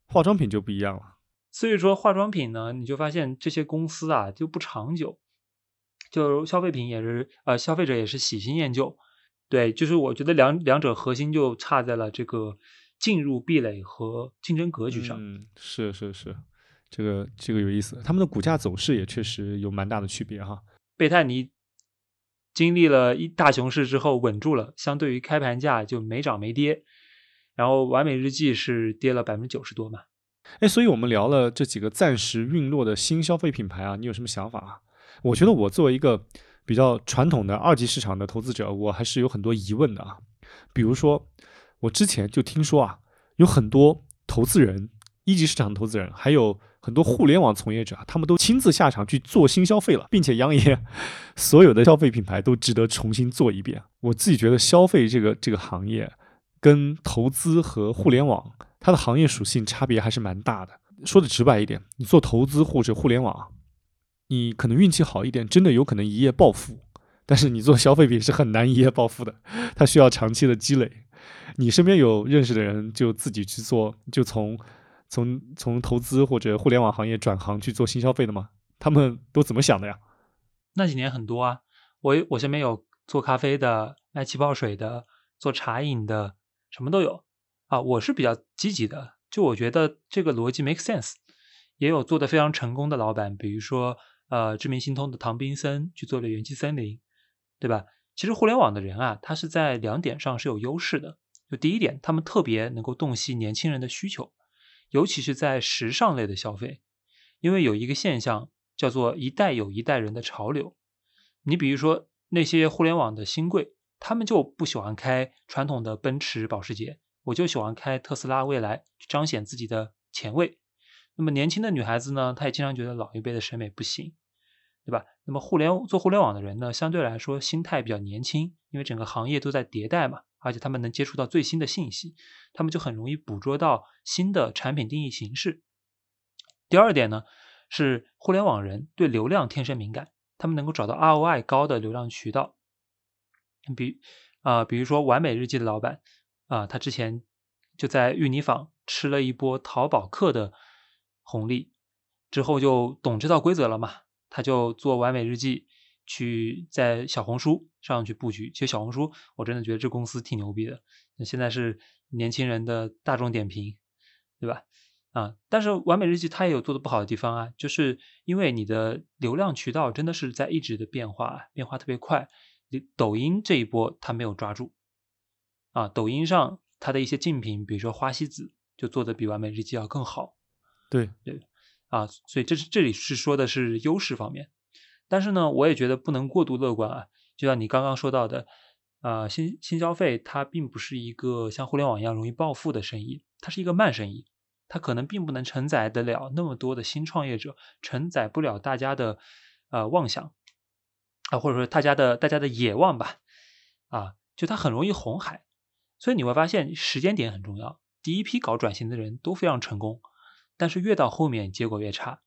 化妆品就不一样了。所以说，化妆品呢，你就发现这些公司啊就不长久，就消费品也是，呃，消费者也是喜新厌旧。对，就是我觉得两两者核心就差在了这个进入壁垒和竞争格局上。嗯，是是是，这个这个有意思。他们的股价走势也确实有蛮大的区别哈。贝泰尼经历了一大熊市之后稳住了，相对于开盘价就没涨没跌。然后完美日记是跌了百分之九十多嘛。哎，所以我们聊了这几个暂时陨落的新消费品牌啊，你有什么想法啊？我觉得我作为一个。比较传统的二级市场的投资者，我还是有很多疑问的啊。比如说，我之前就听说啊，有很多投资人，一级市场投资人，还有很多互联网从业者，他们都亲自下场去做新消费了，并且扬言所有的消费品牌都值得重新做一遍。我自己觉得，消费这个这个行业跟投资和互联网，它的行业属性差别还是蛮大的。说的直白一点，你做投资或者互联网。你可能运气好一点，真的有可能一夜暴富，但是你做消费品是很难一夜暴富的，它需要长期的积累。你身边有认识的人就自己去做，就从从从投资或者互联网行业转行去做新消费的吗？他们都怎么想的呀？那几年很多啊，我我身边有做咖啡的、卖气泡水的、做茶饮的，什么都有啊。我是比较积极的，就我觉得这个逻辑 make sense。也有做的非常成功的老板，比如说。呃，知名心通的唐宾森去做了元气森林，对吧？其实互联网的人啊，他是在两点上是有优势的。就第一点，他们特别能够洞悉年轻人的需求，尤其是在时尚类的消费，因为有一个现象叫做一代有一代人的潮流。你比如说那些互联网的新贵，他们就不喜欢开传统的奔驰、保时捷，我就喜欢开特斯拉、蔚来，彰显自己的前卫。那么年轻的女孩子呢，她也经常觉得老一辈的审美不行。对吧？那么互联做互联网的人呢，相对来说心态比较年轻，因为整个行业都在迭代嘛，而且他们能接触到最新的信息，他们就很容易捕捉到新的产品定义形式。第二点呢，是互联网人对流量天生敏感，他们能够找到 ROI 高的流量渠道。比啊，比如说完美日记的老板啊，他之前就在芋泥坊吃了一波淘宝客的红利，之后就懂这套规则了嘛。他就做完美日记，去在小红书上去布局。其实小红书，我真的觉得这公司挺牛逼的。那现在是年轻人的大众点评，对吧？啊，但是完美日记它也有做的不好的地方啊，就是因为你的流量渠道真的是在一直的变化，变化特别快。你抖音这一波它没有抓住，啊，抖音上它的一些竞品，比如说花西子，就做的比完美日记要更好。对对。啊，所以这是这里是说的是优势方面，但是呢，我也觉得不能过度乐观啊。就像你刚刚说到的，啊，新新消费它并不是一个像互联网一样容易暴富的生意，它是一个慢生意，它可能并不能承载得了那么多的新创业者，承载不了大家的呃妄想啊，或者说大家的大家的野望吧，啊，就它很容易红海，所以你会发现时间点很重要，第一批搞转型的人都非常成功。但是越到后面结果越差，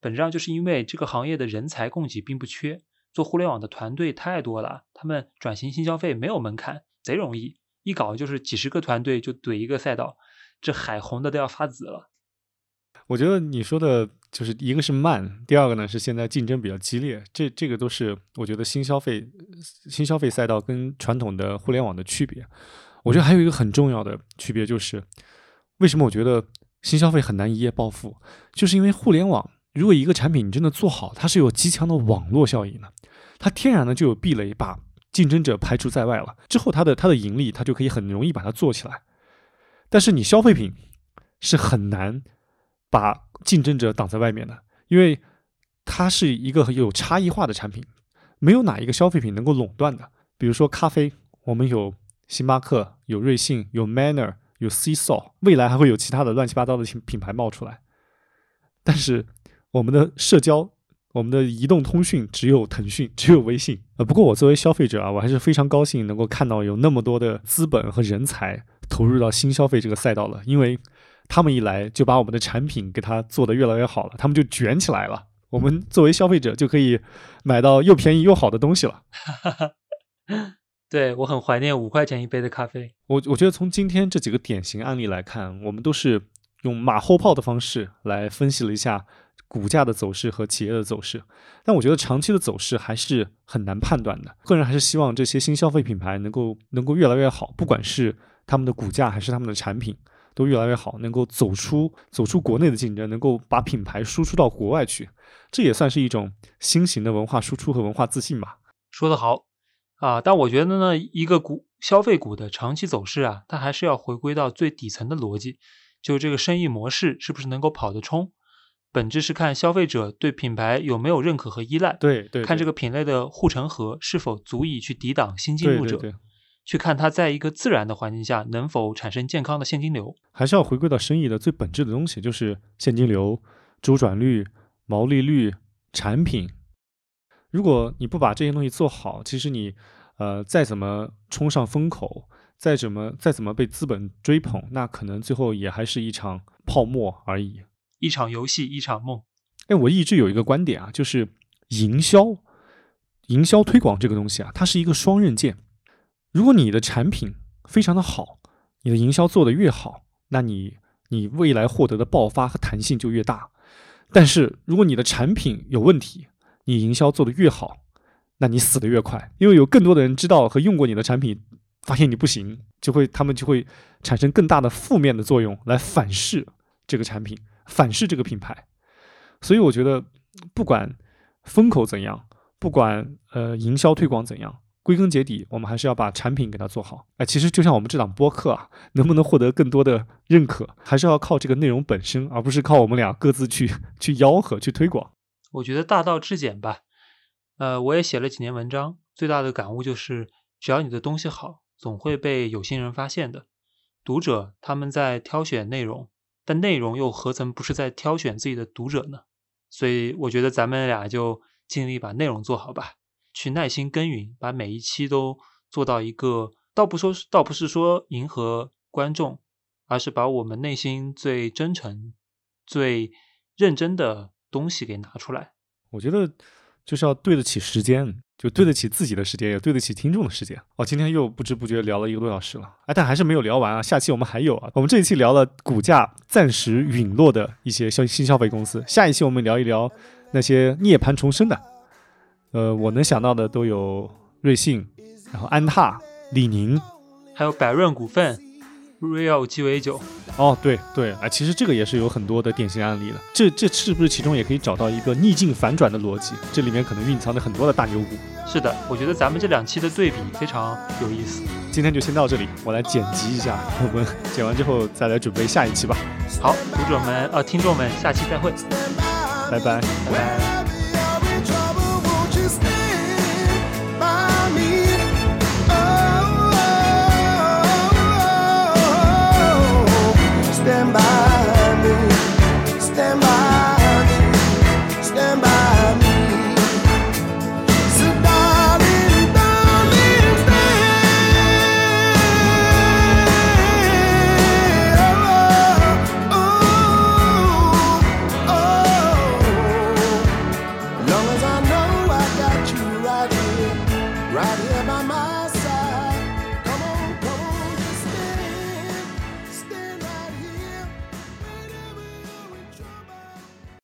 本质上就是因为这个行业的人才供给并不缺，做互联网的团队太多了，他们转型新消费没有门槛，贼容易，一搞就是几十个团队就怼一个赛道，这海红的都要发紫了。我觉得你说的就是一个是慢，第二个呢是现在竞争比较激烈，这这个都是我觉得新消费新消费赛道跟传统的互联网的区别。我觉得还有一个很重要的区别就是，为什么我觉得新消费很难一夜暴富，就是因为互联网，如果一个产品你真的做好，它是有极强的网络效应的，它天然的就有壁垒，把竞争者排除在外了。之后它的它的盈利，它就可以很容易把它做起来。但是你消费品是很难。把竞争者挡在外面的，因为它是一个有差异化的产品，没有哪一个消费品能够垄断的。比如说咖啡，我们有星巴克、有瑞幸、有 Manner、有 C s o 未来还会有其他的乱七八糟的品品牌冒出来。但是我们的社交，我们的移动通讯只有腾讯，只有微信。呃，不过我作为消费者啊，我还是非常高兴能够看到有那么多的资本和人才投入到新消费这个赛道了，因为。他们一来就把我们的产品给它做得越来越好了，他们就卷起来了。我们作为消费者就可以买到又便宜又好的东西了。对我很怀念五块钱一杯的咖啡。我我觉得从今天这几个典型案例来看，我们都是用马后炮的方式来分析了一下股价的走势和企业的走势。但我觉得长期的走势还是很难判断的。个人还是希望这些新消费品牌能够能够越来越好，不管是他们的股价还是他们的产品。都越来越好，能够走出走出国内的竞争，能够把品牌输出到国外去，这也算是一种新型的文化输出和文化自信吧。说得好啊！但我觉得呢，一个股消费股的长期走势啊，它还是要回归到最底层的逻辑，就这个生意模式是不是能够跑得通，本质是看消费者对品牌有没有认可和依赖，对对，看这个品类的护城河是否足以去抵挡新进入者。去看它在一个自然的环境下能否产生健康的现金流，还是要回归到生意的最本质的东西，就是现金流、周转率、毛利率、产品。如果你不把这些东西做好，其实你呃再怎么冲上风口，再怎么再怎么被资本追捧，那可能最后也还是一场泡沫而已，一场游戏，一场梦。哎，我一直有一个观点啊，就是营销、营销推广这个东西啊，它是一个双刃剑。如果你的产品非常的好，你的营销做得越好，那你你未来获得的爆发和弹性就越大。但是如果你的产品有问题，你营销做得越好，那你死得越快，因为有更多的人知道和用过你的产品，发现你不行，就会他们就会产生更大的负面的作用来反噬这个产品，反噬这个品牌。所以我觉得，不管风口怎样，不管呃营销推广怎样。归根结底，我们还是要把产品给它做好。哎，其实就像我们这档播客啊，能不能获得更多的认可，还是要靠这个内容本身，而不是靠我们俩各自去 去吆喝、去推广。我觉得大道至简吧。呃，我也写了几年文章，最大的感悟就是，只要你的东西好，总会被有心人发现的。读者他们在挑选内容，但内容又何曾不是在挑选自己的读者呢？所以我觉得咱们俩就尽力把内容做好吧。去耐心耕耘，把每一期都做到一个，倒不说是，倒不是说迎合观众，而是把我们内心最真诚、最认真的东西给拿出来。我觉得就是要对得起时间，就对得起自己的时间，也对得起听众的时间。哦，今天又不知不觉聊了一个多小时了，哎，但还是没有聊完啊！下期我们还有啊。我们这一期聊了股价暂时陨落的一些消新消费公司，下一期我们聊一聊那些涅槃重生的。呃，我能想到的都有瑞幸，然后安踏、李宁，还有百润股份、Real 鸡尾酒。哦，对对，哎，其实这个也是有很多的典型案例的。这这是不是其中也可以找到一个逆境反转的逻辑？这里面可能蕴藏着很多的大牛股。是的，我觉得咱们这两期的对比非常有意思。今天就先到这里，我来剪辑一下，我们剪完之后再来准备下一期吧。好，读者们，呃，听众们，下期再会，拜拜，拜拜。